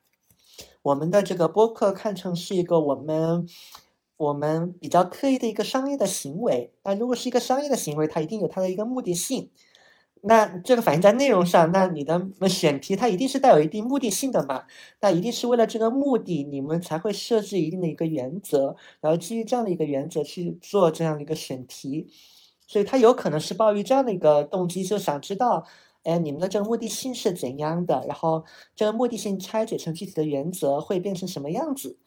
我们的这个播客看成是一个我们。我们比较刻意的一个商业的行为，那如果是一个商业的行为，它一定有它的一个目的性。那这个反映在内容上，那你的选题它一定是带有一定目的性的嘛？那一定是为了这个目的，你们才会设置一定的一个原则，然后基于这样的一个原则去做这样的一个选题。所以它有可能是抱于这样的一个动机，就想知道，哎，你们的这个目的性是怎样的？然后这个目的性拆解成具体的原则会变成什么样子？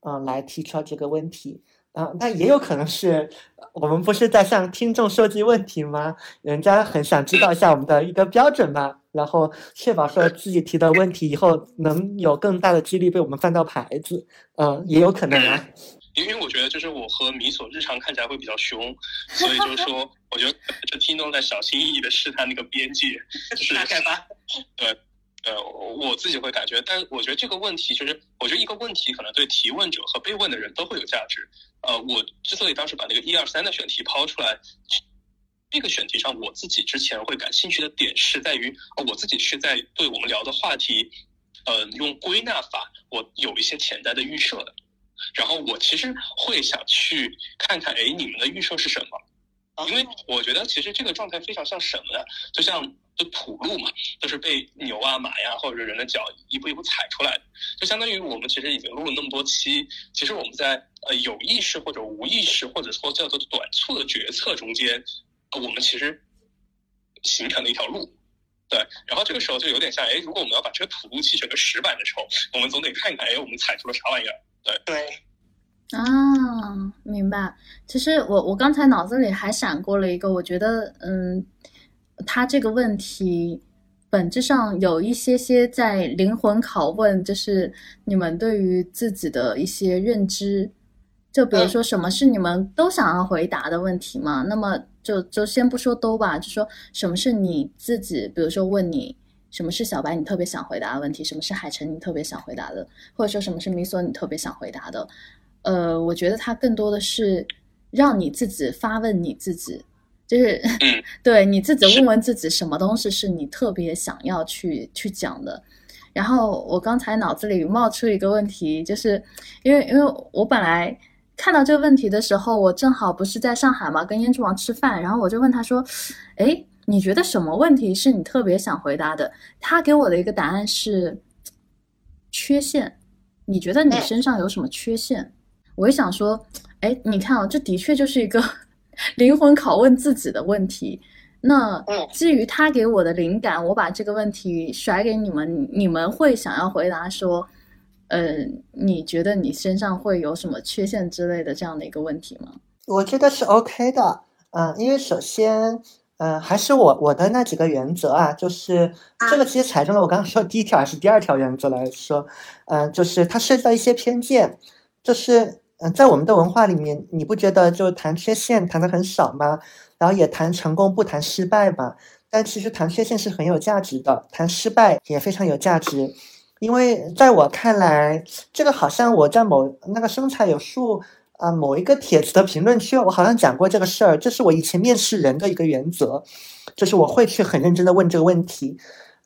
嗯，来提出这个问题啊，那也有可能是我们不是在向听众收集问题吗？人家很想知道一下我们的一个标准嘛，然后确保说自己提的问题以后能有更大的几率被我们翻到牌子，嗯，也有可能啊。因为我觉得就是我和米索日常看起来会比较凶，所以就是说，我觉得这听众在小心翼翼的试探那个边界，就是大概吧，对。呃，我自己会感觉，但我觉得这个问题就是，我觉得一个问题可能对提问者和被问的人都会有价值。呃，我之所以当时把那个一二三的选题抛出来，这个选题上我自己之前会感兴趣的点是在于，我自己是在对我们聊的话题，呃，用归纳法，我有一些潜在的预设的。然后我其实会想去看看，哎，你们的预设是什么？因为我觉得其实这个状态非常像什么呢？就像就土路嘛，就是被牛啊、马呀或者人的脚一步一步踩出来的。就相当于我们其实已经录了那么多期，其实我们在呃有意识或者无意识或者说叫做短促的决策中间，我们其实形成了一条路。对，然后这个时候就有点像，哎，如果我们要把这个土路砌成个石板的时候，我们总得看一看，哎，我们踩出了啥玩意儿？对对。啊，明白。其实我我刚才脑子里还闪过了一个，我觉得，嗯，他这个问题本质上有一些些在灵魂拷问，就是你们对于自己的一些认知。就比如说，什么是你们都想要回答的问题嘛？那么就就先不说都吧，就说什么是你自己，比如说问你什么是小白，你特别想回答的问题；什么是海晨，你特别想回答的；或者说什么是米索，你特别想回答的。呃，我觉得它更多的是让你自己发问你自己，就是 对你自己问问自己，什么东西是你特别想要去去讲的。然后我刚才脑子里冒出一个问题，就是因为因为我本来看到这个问题的时候，我正好不是在上海嘛，跟胭脂王吃饭，然后我就问他说：“哎，你觉得什么问题是你特别想回答的？”他给我的一个答案是缺陷。你觉得你身上有什么缺陷？我也想说，哎，你看啊，这的确就是一个灵魂拷问自己的问题。那基于他给我的灵感，我把这个问题甩给你们，你们会想要回答说，呃，你觉得你身上会有什么缺陷之类的这样的一个问题吗？我觉得是 OK 的，嗯，因为首先，嗯，还是我我的那几个原则啊，就是这个其实踩中了我刚刚说第一条还是第二条原则来说，嗯，就是它涉及到一些偏见，就是嗯，在我们的文化里面，你不觉得就谈缺陷谈的很少吗？然后也谈成功不谈失败嘛，但其实谈缺陷是很有价值的，谈失败也非常有价值，因为在我看来，这个好像我在某那个生财有术啊某一个帖子的评论区，我好像讲过这个事儿，这是我以前面试人的一个原则，就是我会去很认真的问这个问题。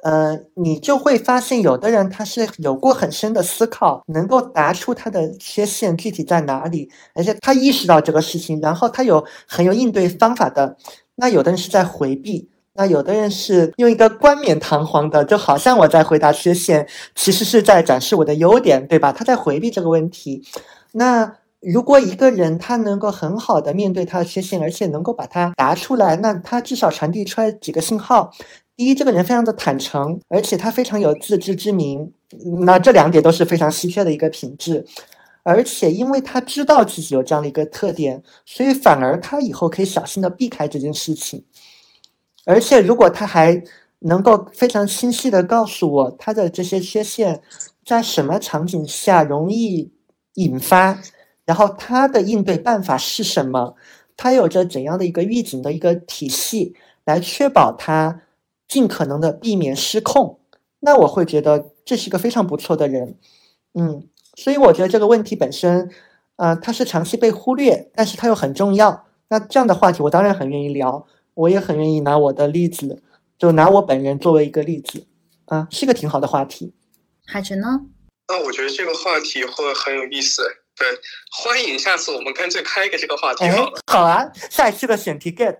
呃，你就会发现，有的人他是有过很深的思考，能够答出他的缺陷具体在哪里，而且他意识到这个事情，然后他有很有应对方法的。那有的人是在回避，那有的人是用一个冠冕堂皇的，就好像我在回答缺陷，其实是在展示我的优点，对吧？他在回避这个问题。那如果一个人他能够很好的面对他的缺陷，而且能够把它答出来，那他至少传递出来几个信号。第一，这个人非常的坦诚，而且他非常有自知之明，那这两点都是非常稀缺的一个品质。而且，因为他知道自己有这样的一个特点，所以反而他以后可以小心的避开这件事情。而且，如果他还能够非常清晰的告诉我他的这些缺陷在什么场景下容易引发，然后他的应对办法是什么，他有着怎样的一个预警的一个体系来确保他。尽可能的避免失控，那我会觉得这是一个非常不错的人，嗯，所以我觉得这个问题本身，呃，它是长期被忽略，但是它又很重要。那这样的话题，我当然很愿意聊，我也很愿意拿我的例子，就拿我本人作为一个例子，啊，是个挺好的话题。海晨呢？那我觉得这个话题会很有意思，对，欢迎下次我们干脆开一个这个话题好了。好啊，下一次的选题 get。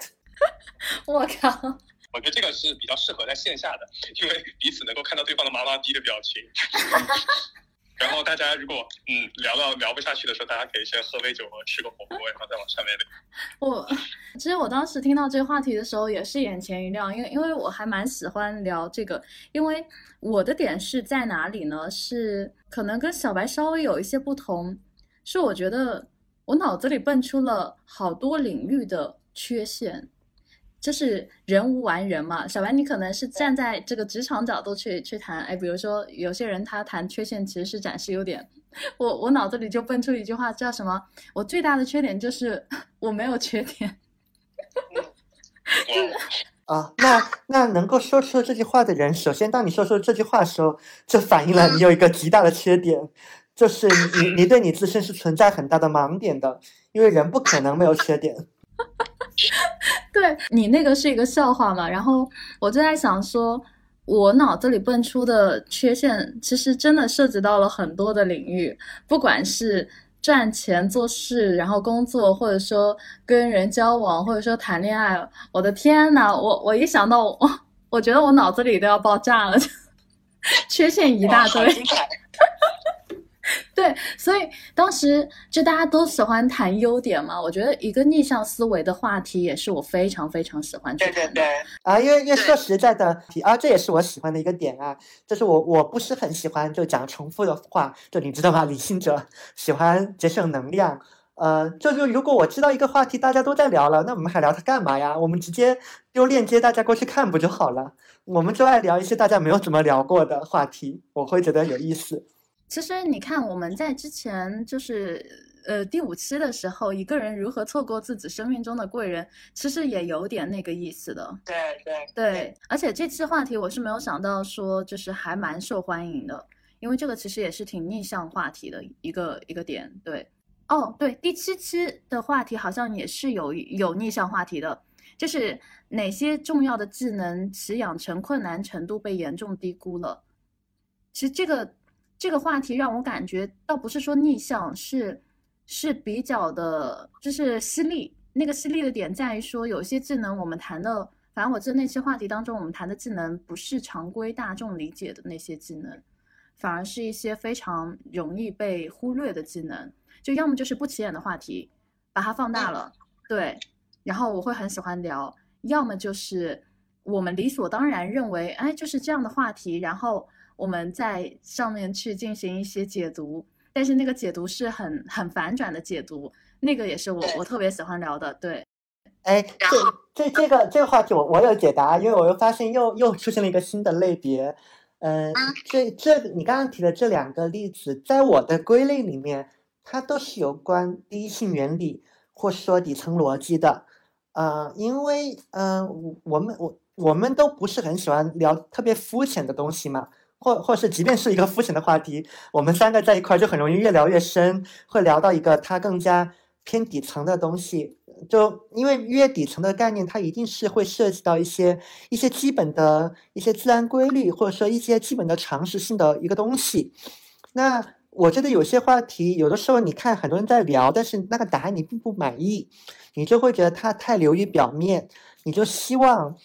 我靠。我觉得这个是比较适合在线下的，因为彼此能够看到对方的麻麻逼的表情。然后大家如果嗯聊到聊不下去的时候，大家可以先喝杯酒，吃个火锅，然后再往上面聊。我其实我当时听到这个话题的时候也是眼前一亮，因为因为我还蛮喜欢聊这个，因为我的点是在哪里呢？是可能跟小白稍微有一些不同，是我觉得我脑子里蹦出了好多领域的缺陷。就是人无完人嘛，小白，你可能是站在这个职场角度去去谈，哎，比如说有些人他谈缺陷其实是展示优点，我我脑子里就蹦出一句话叫什么？我最大的缺点就是我没有缺点。啊，那那能够说出这句话的人，首先当你说出这句话的时候，就反映了你有一个极大的缺点，就是你你对你自身是存在很大的盲点的，因为人不可能没有缺点。对你那个是一个笑话嘛？然后我就在想说，我脑子里蹦出的缺陷，其实真的涉及到了很多的领域，不管是赚钱做事，然后工作，或者说跟人交往，或者说谈恋爱。我的天呐，我我一想到我，我觉得我脑子里都要爆炸了，缺陷一大堆。对，所以当时就大家都喜欢谈优点嘛。我觉得一个逆向思维的话题也是我非常非常喜欢去谈的啊。因为因为说实在的啊，这也是我喜欢的一个点啊。就是我我不是很喜欢就讲重复的话，就你知道吗？理性者喜欢节省能量。呃，就就如果我知道一个话题大家都在聊了，那我们还聊它干嘛呀？我们直接丢链接，大家过去看不就好了？我们就爱聊一些大家没有怎么聊过的话题，我会觉得有意思。其实你看，我们在之前就是呃第五期的时候，一个人如何错过自己生命中的贵人，其实也有点那个意思的。对对对，而且这期话题我是没有想到说就是还蛮受欢迎的，因为这个其实也是挺逆向话题的一个一个点。对，哦对，第七期的话题好像也是有有逆向话题的，就是哪些重要的技能其养成困难程度被严重低估了。其实这个。这个话题让我感觉倒不是说逆向，是是比较的，就是犀利。那个犀利的点在于说，有些技能我们谈的，反正我记得那些话题当中，我们谈的技能不是常规大众理解的那些技能，反而是一些非常容易被忽略的技能。就要么就是不起眼的话题，把它放大了，对，然后我会很喜欢聊；要么就是我们理所当然认为，哎，就是这样的话题，然后我们在上面去进行一些解读，但是那个解读是很很反转的解读，那个也是我我特别喜欢聊的，对。哎，这这这个这个话题我我有解答，因为我又发现又又出现了一个新的类别。嗯，这这你刚刚提的这两个例子，在我的归类里面，它都是有关第一性原理或说底层逻辑的。呃，因为嗯，我们我我们都不是很喜欢聊特别肤浅的东西嘛，或或是即便是一个肤浅的话题，我们三个在一块就很容易越聊越深，会聊到一个它更加偏底层的东西。就因为越底层的概念，它一定是会涉及到一些一些基本的一些自然规律，或者说一些基本的常识性的一个东西。那我觉得有些话题，有的时候你看很多人在聊，但是那个答案你并不满意，你就会觉得它太流于表面，你就希望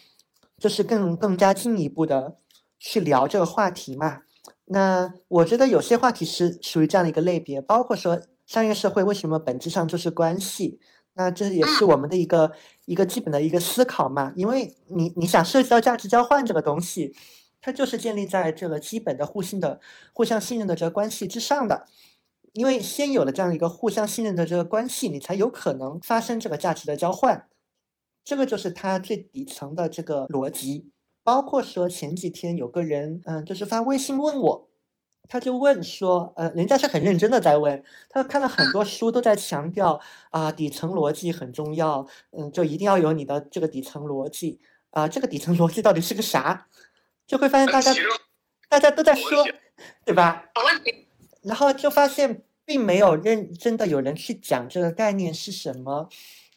就是更更加进一步的去聊这个话题嘛。那我觉得有些话题是属于这样的一个类别，包括说商业社会为什么本质上就是关系。那这也是我们的一个一个基本的一个思考嘛，因为你你想涉及到价值交换这个东西，它就是建立在这个基本的互信的、互相信任的这个关系之上的。因为先有了这样一个互相信任的这个关系，你才有可能发生这个价值的交换。这个就是它最底层的这个逻辑。包括说前几天有个人，嗯，就是发微信问我。他就问说，呃，人家是很认真的在问，他看了很多书，都在强调啊，底层逻辑很重要，嗯，就一定要有你的这个底层逻辑啊，这个底层逻辑到底是个啥？就会发现大家大家都在说，对吧？然后就发现并没有认真的有人去讲这个概念是什么。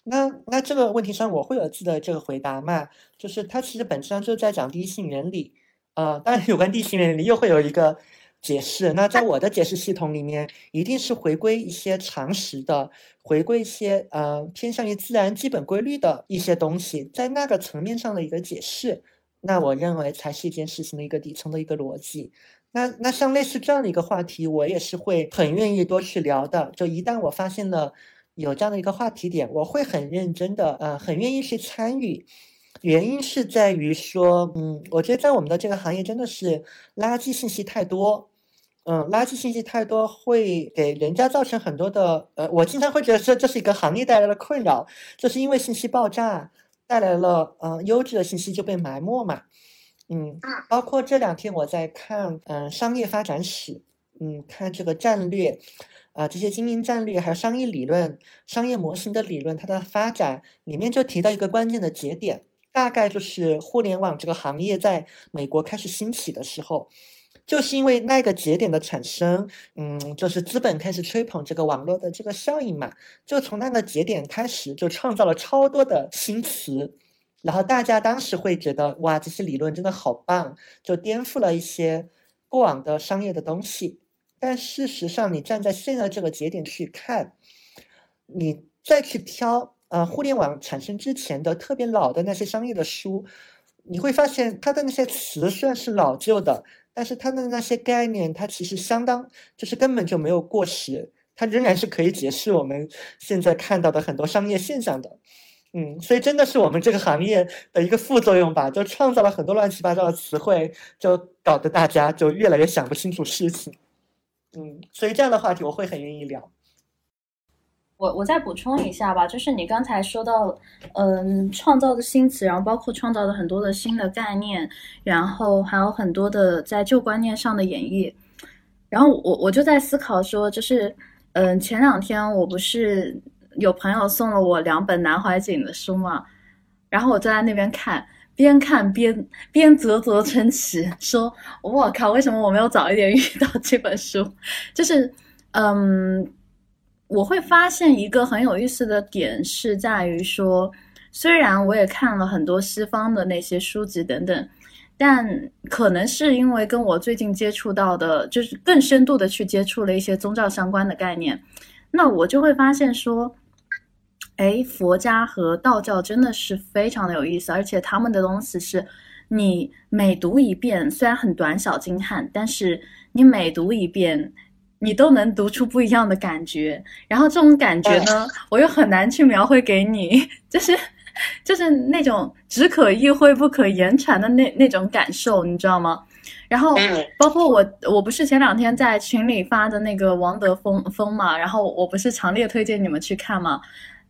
那那这个问题上我会有自己的这个回答嘛？就是它其实本质上就是在讲第一性原理，呃，当然有关第一性原理又会有一个。解释，那在我的解释系统里面，一定是回归一些常识的，回归一些呃偏向于自然基本规律的一些东西，在那个层面上的一个解释，那我认为才是一件事情的一个底层的一个逻辑。那那像类似这样的一个话题，我也是会很愿意多去聊的。就一旦我发现了有这样的一个话题点，我会很认真的，呃，很愿意去参与。原因是在于说，嗯，我觉得在我们的这个行业真的是垃圾信息太多。嗯，垃圾信息太多会给人家造成很多的，呃，我经常会觉得这这是一个行业带来的困扰，就是因为信息爆炸带来了，嗯，优质的信息就被埋没嘛。嗯，包括这两天我在看，嗯，商业发展史，嗯，看这个战略，啊，这些经营战略还有商业理论、商业模型的理论，它的发展里面就提到一个关键的节点，大概就是互联网这个行业在美国开始兴起的时候。就是因为那个节点的产生，嗯，就是资本开始吹捧这个网络的这个效应嘛，就从那个节点开始，就创造了超多的新词，然后大家当时会觉得哇，这些理论真的好棒，就颠覆了一些过往的商业的东西。但事实上，你站在现在这个节点去看，你再去挑呃互联网产生之前的特别老的那些商业的书，你会发现它的那些词虽然是老旧的。但是它的那些概念，它其实相当，就是根本就没有过时，它仍然是可以解释我们现在看到的很多商业现象的，嗯，所以真的是我们这个行业的一个副作用吧，就创造了很多乱七八糟的词汇，就搞得大家就越来越想不清楚事情，嗯，所以这样的话题我会很愿意聊。我我再补充一下吧，就是你刚才说到，嗯，创造的新词，然后包括创造的很多的新的概念，然后还有很多的在旧观念上的演绎，然后我我就在思考说，就是，嗯，前两天我不是有朋友送了我两本南怀瑾的书嘛，然后我就在那边看，边看边边啧啧称奇，说我靠，为什么我没有早一点遇到这本书？就是，嗯。我会发现一个很有意思的点是在于说，虽然我也看了很多西方的那些书籍等等，但可能是因为跟我最近接触到的，就是更深度的去接触了一些宗教相关的概念，那我就会发现说，哎，佛家和道教真的是非常的有意思，而且他们的东西是你每读一遍，虽然很短小精悍，但是你每读一遍。你都能读出不一样的感觉。然后这种感觉呢，我又很难去描绘给你，就是就是那种只可意会不可言传的那那种感受，你知道吗？然后包括我，我不是前两天在群里发的那个王德峰峰嘛，然后我不是强烈推荐你们去看嘛，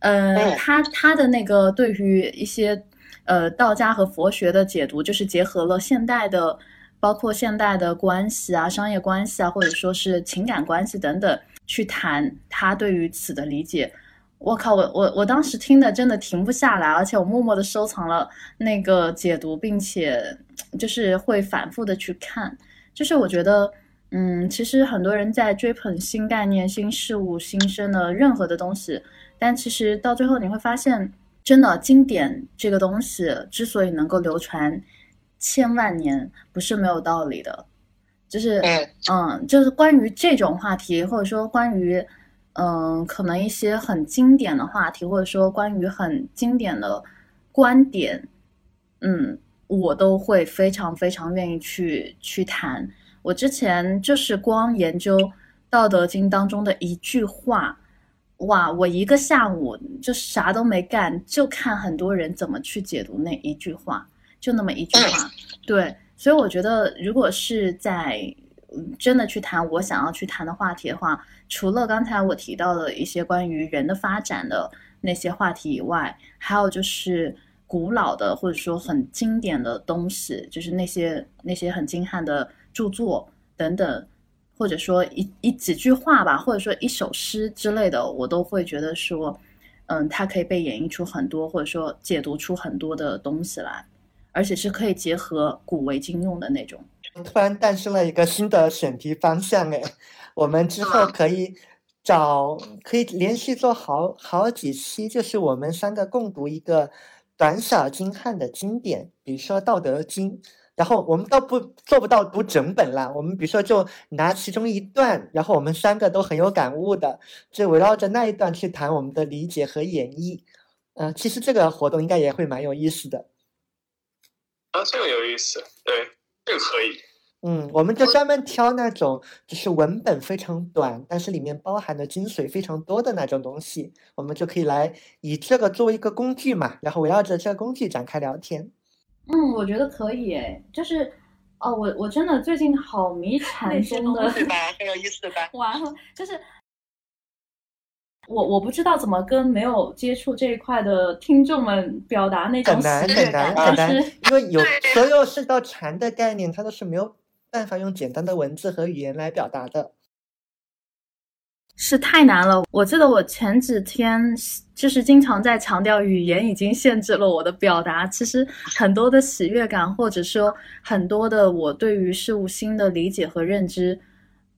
呃，他他的那个对于一些呃道家和佛学的解读，就是结合了现代的，包括现代的关系啊、商业关系啊，或者说是情感关系等等，去谈他对于此的理解。我靠，我我我当时听的真的停不下来，而且我默默的收藏了那个解读，并且就是会反复的去看。就是我觉得，嗯，其实很多人在追捧新概念、新事物、新生的任何的东西，但其实到最后你会发现，真的经典这个东西之所以能够流传千万年，不是没有道理的。就是，嗯，就是关于这种话题，或者说关于。嗯，可能一些很经典的话题，或者说关于很经典的观点，嗯，我都会非常非常愿意去去谈。我之前就是光研究《道德经》当中的一句话，哇，我一个下午就啥都没干，就看很多人怎么去解读那一句话，就那么一句话。对，所以我觉得，如果是在真的去谈我想要去谈的话题的话。除了刚才我提到的一些关于人的发展的那些话题以外，还有就是古老的或者说很经典的东西，就是那些那些很精悍的著作等等，或者说一一几句话吧，或者说一首诗之类的，我都会觉得说，嗯，它可以被演绎出很多，或者说解读出很多的东西来，而且是可以结合古为今用的那种。突然诞生了一个新的选题方向，哎。我们之后可以找，可以连续做好好几期，就是我们三个共读一个短小精悍的经典，比如说《道德经》，然后我们倒不做不到读整本啦，我们比如说就拿其中一段，然后我们三个都很有感悟的，就围绕着那一段去谈我们的理解和演绎。嗯，其实这个活动应该也会蛮有意思的。啊，这个有意思，对，这个可以。嗯，我们就专门挑那种就是文本非常短，但是里面包含的精髓非常多的那种东西，我们就可以来以这个作为一个工具嘛，然后围绕着这个工具展开聊天。嗯，我觉得可以诶，就是哦，我我真的最近好迷禅宗的，对吧？很有意思吧？完了，就是我我不知道怎么跟没有接触这一块的听众们表达那种很难很难很难，因为有所有涉及到禅的概念，它都是没有。办法用简单的文字和语言来表达的，是太难了。我记得我前几天就是经常在强调，语言已经限制了我的表达。其实很多的喜悦感，或者说很多的我对于事物新的理解和认知，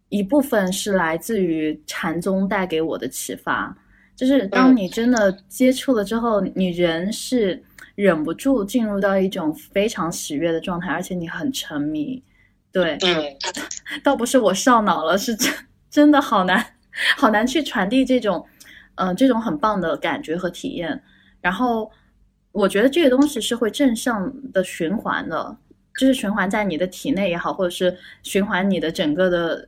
一部分是来自于禅宗带给我的启发。就是当你真的接触了之后，你人是忍不住进入到一种非常喜悦的状态，而且你很沉迷。对，嗯，倒不是我上脑了，是真真的好难，好难去传递这种，嗯，这种很棒的感觉和体验。然后我觉得这个东西是会正向的循环的，就是循环在你的体内也好，或者是循环你的整个的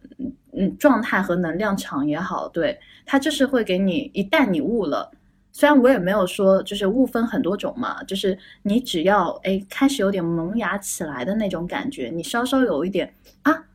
嗯状态和能量场也好，对，它就是会给你，一旦你悟了。虽然我也没有说，就是悟分很多种嘛，就是你只要哎开始有点萌芽起来的那种感觉，你稍稍有一点啊，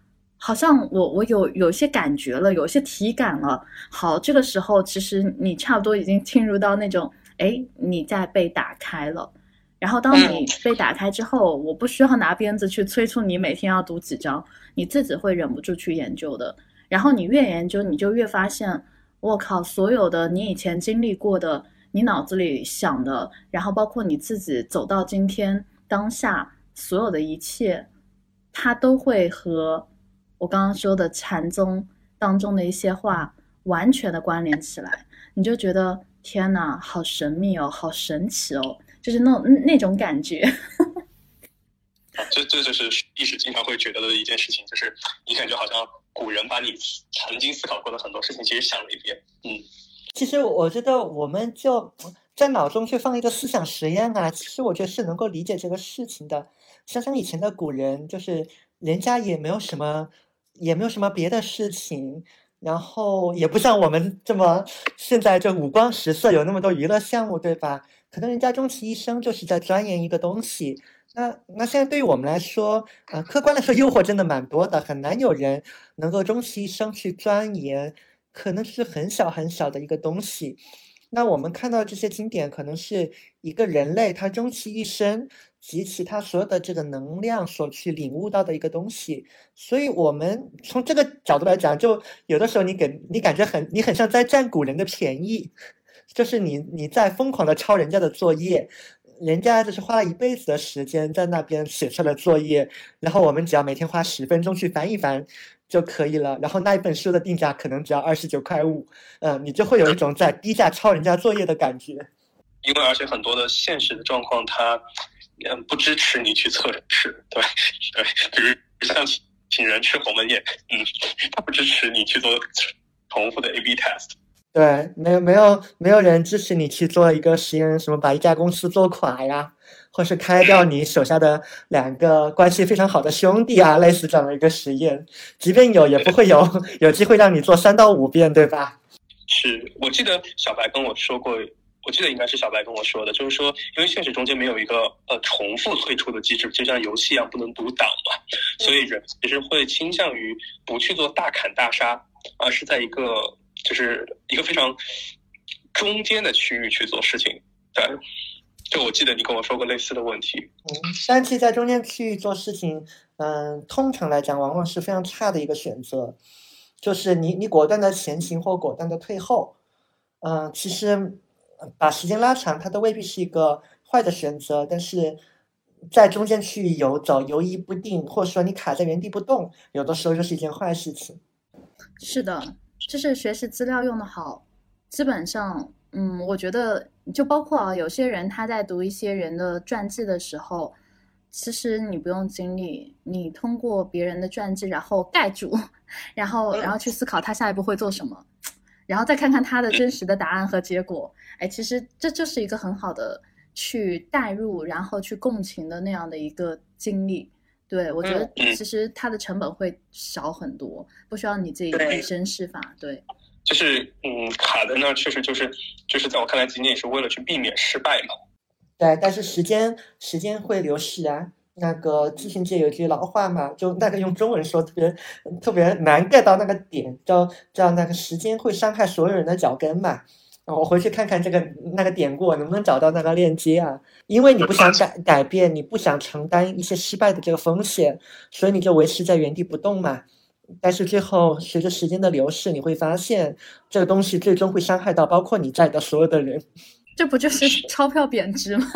好像我我有有些感觉了，有些体感了。好，这个时候其实你差不多已经进入到那种哎你在被打开了。然后当你被打开之后，我不需要拿鞭子去催促你每天要读几章，你自己会忍不住去研究的。然后你越研究，你就越发现，我靠，所有的你以前经历过的。你脑子里想的，然后包括你自己走到今天当下所有的一切，它都会和我刚刚说的禅宗当中的一些话完全的关联起来。你就觉得天哪，好神秘哦，好神奇哦，就是那那种感觉。这这就是历史经常会觉得的一件事情，就是你感觉好像古人把你曾经思考过的很多事情，其实想了一遍，嗯。其实我觉得，我们就在脑中去放一个思想实验啊。其实我觉得是能够理解这个事情的。想想以前的古人，就是人家也没有什么，也没有什么别的事情，然后也不像我们这么现在这五光十色，有那么多娱乐项目，对吧？可能人家终其一生就是在钻研一个东西。那那现在对于我们来说，呃，客观来说诱惑真的蛮多的，很难有人能够终其一生去钻研，可能是很小很小的一个东西。那我们看到这些经典，可能是一个人类他终其一生及其他所有的这个能量所去领悟到的一个东西。所以，我们从这个角度来讲，就有的时候你给你感觉很你很像在占古人的便宜，就是你你在疯狂的抄人家的作业。人家就是花了一辈子的时间在那边写出了作业，然后我们只要每天花十分钟去翻一翻就可以了。然后那一本书的定价可能只要二十九块五，嗯，你就会有一种在低价抄人家作业的感觉。因为而且很多的现实的状况，它嗯不支持你去测试，对对，比如像请人吃鸿门宴，嗯，他不支持你去做重复的 A/B test。对，没有没有没有人支持你去做一个实验，什么把一家公司做垮呀，或是开掉你手下的两个关系非常好的兄弟啊，类似这样的一个实验。即便有，也不会有有机会让你做三到五遍，对吧？是我记得小白跟我说过，我记得应该是小白跟我说的，就是说，因为现实中间没有一个呃重复退出的机制，就像游戏一样不能读档嘛，所以人其实会倾向于不去做大砍大杀，而是在一个。就是一个非常中间的区域去做事情，对，就我记得你跟我说过类似的问题。嗯，但其实在中间区域做事情，嗯，通常来讲往往是非常差的一个选择，就是你你果断的前行或果断的退后，嗯，其实把时间拉长，它都未必是一个坏的选择，但是在中间去游走、游移不定，或者说你卡在原地不动，有的时候就是一件坏事情。是的。就是学习资料用的好，基本上，嗯，我觉得就包括啊，有些人他在读一些人的传记的时候，其实你不用经历，你通过别人的传记，然后盖住，然后然后去思考他下一步会做什么，然后再看看他的真实的答案和结果，哎，其实这就是一个很好的去代入，然后去共情的那样的一个经历。对，我觉得其实它的成本会少很多，不需要你自己以身试法。对，就是嗯，卡在那儿确实就是就是在我看来，仅仅是为了去避免失败嘛。对，但是时间时间会流逝啊。那个咨询界有句老话嘛，就那个用中文说特别特别难 get 到那个点，叫叫那个时间会伤害所有人的脚跟嘛。我回去看看这个那个典故，能不能找到那个链接啊？因为你不想改改变，你不想承担一些失败的这个风险，所以你就维持在原地不动嘛。但是最后随着时间的流逝，你会发现这个东西最终会伤害到包括你在的所有的人。这不就是钞票贬值吗？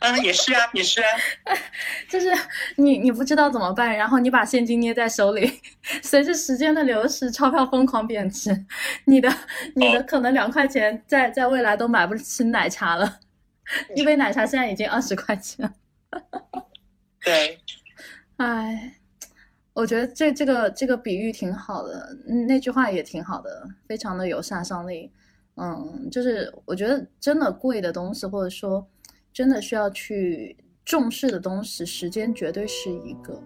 啊，也是啊，也是啊，就是你你不知道怎么办，然后你把现金捏在手里，随着时间的流逝，钞票疯狂贬值，你的你的可能两块钱在在未来都买不起奶茶了，一杯奶茶现在已经二十块钱。对，哎，我觉得这这个这个比喻挺好的，那句话也挺好的，非常的有杀伤力。嗯，就是我觉得真的贵的东西，或者说。真的需要去重视的东西，时间绝对是一个。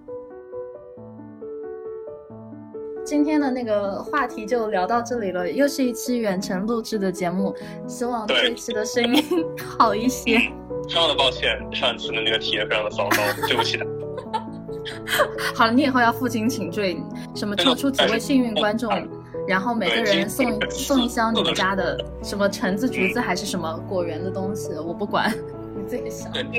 今天的那个话题就聊到这里了，又是一期远程录制的节目，希望这一期的声音 好一些。非常的抱歉，上一次的那个体验非常的糟糕，对不起。好了，你以后要负荆请罪，什么抽出几位幸运观众，然后每个人送送一箱你们家的什么橙子、橘子还是什么果园的东西，我不管。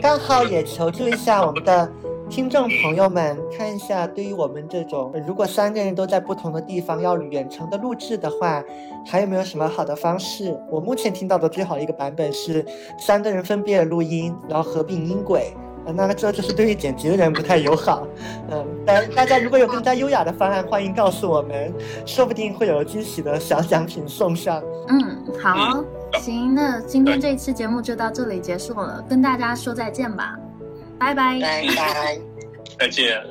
刚好也求助一下我们的听众朋友们，看一下对于我们这种如果三个人都在不同的地方要远程的录制的话，还有没有什么好的方式？我目前听到的最好的一个版本是三个人分别录音，然后合并音轨。那个这就是对于剪辑的人不太友好。嗯，但大家如果有更加优雅的方案，欢迎告诉我们，说不定会有惊喜的小奖品送上。嗯，好。行，那今天这一期节目就到这里结束了，跟大家说再见吧，拜拜，拜拜，再见。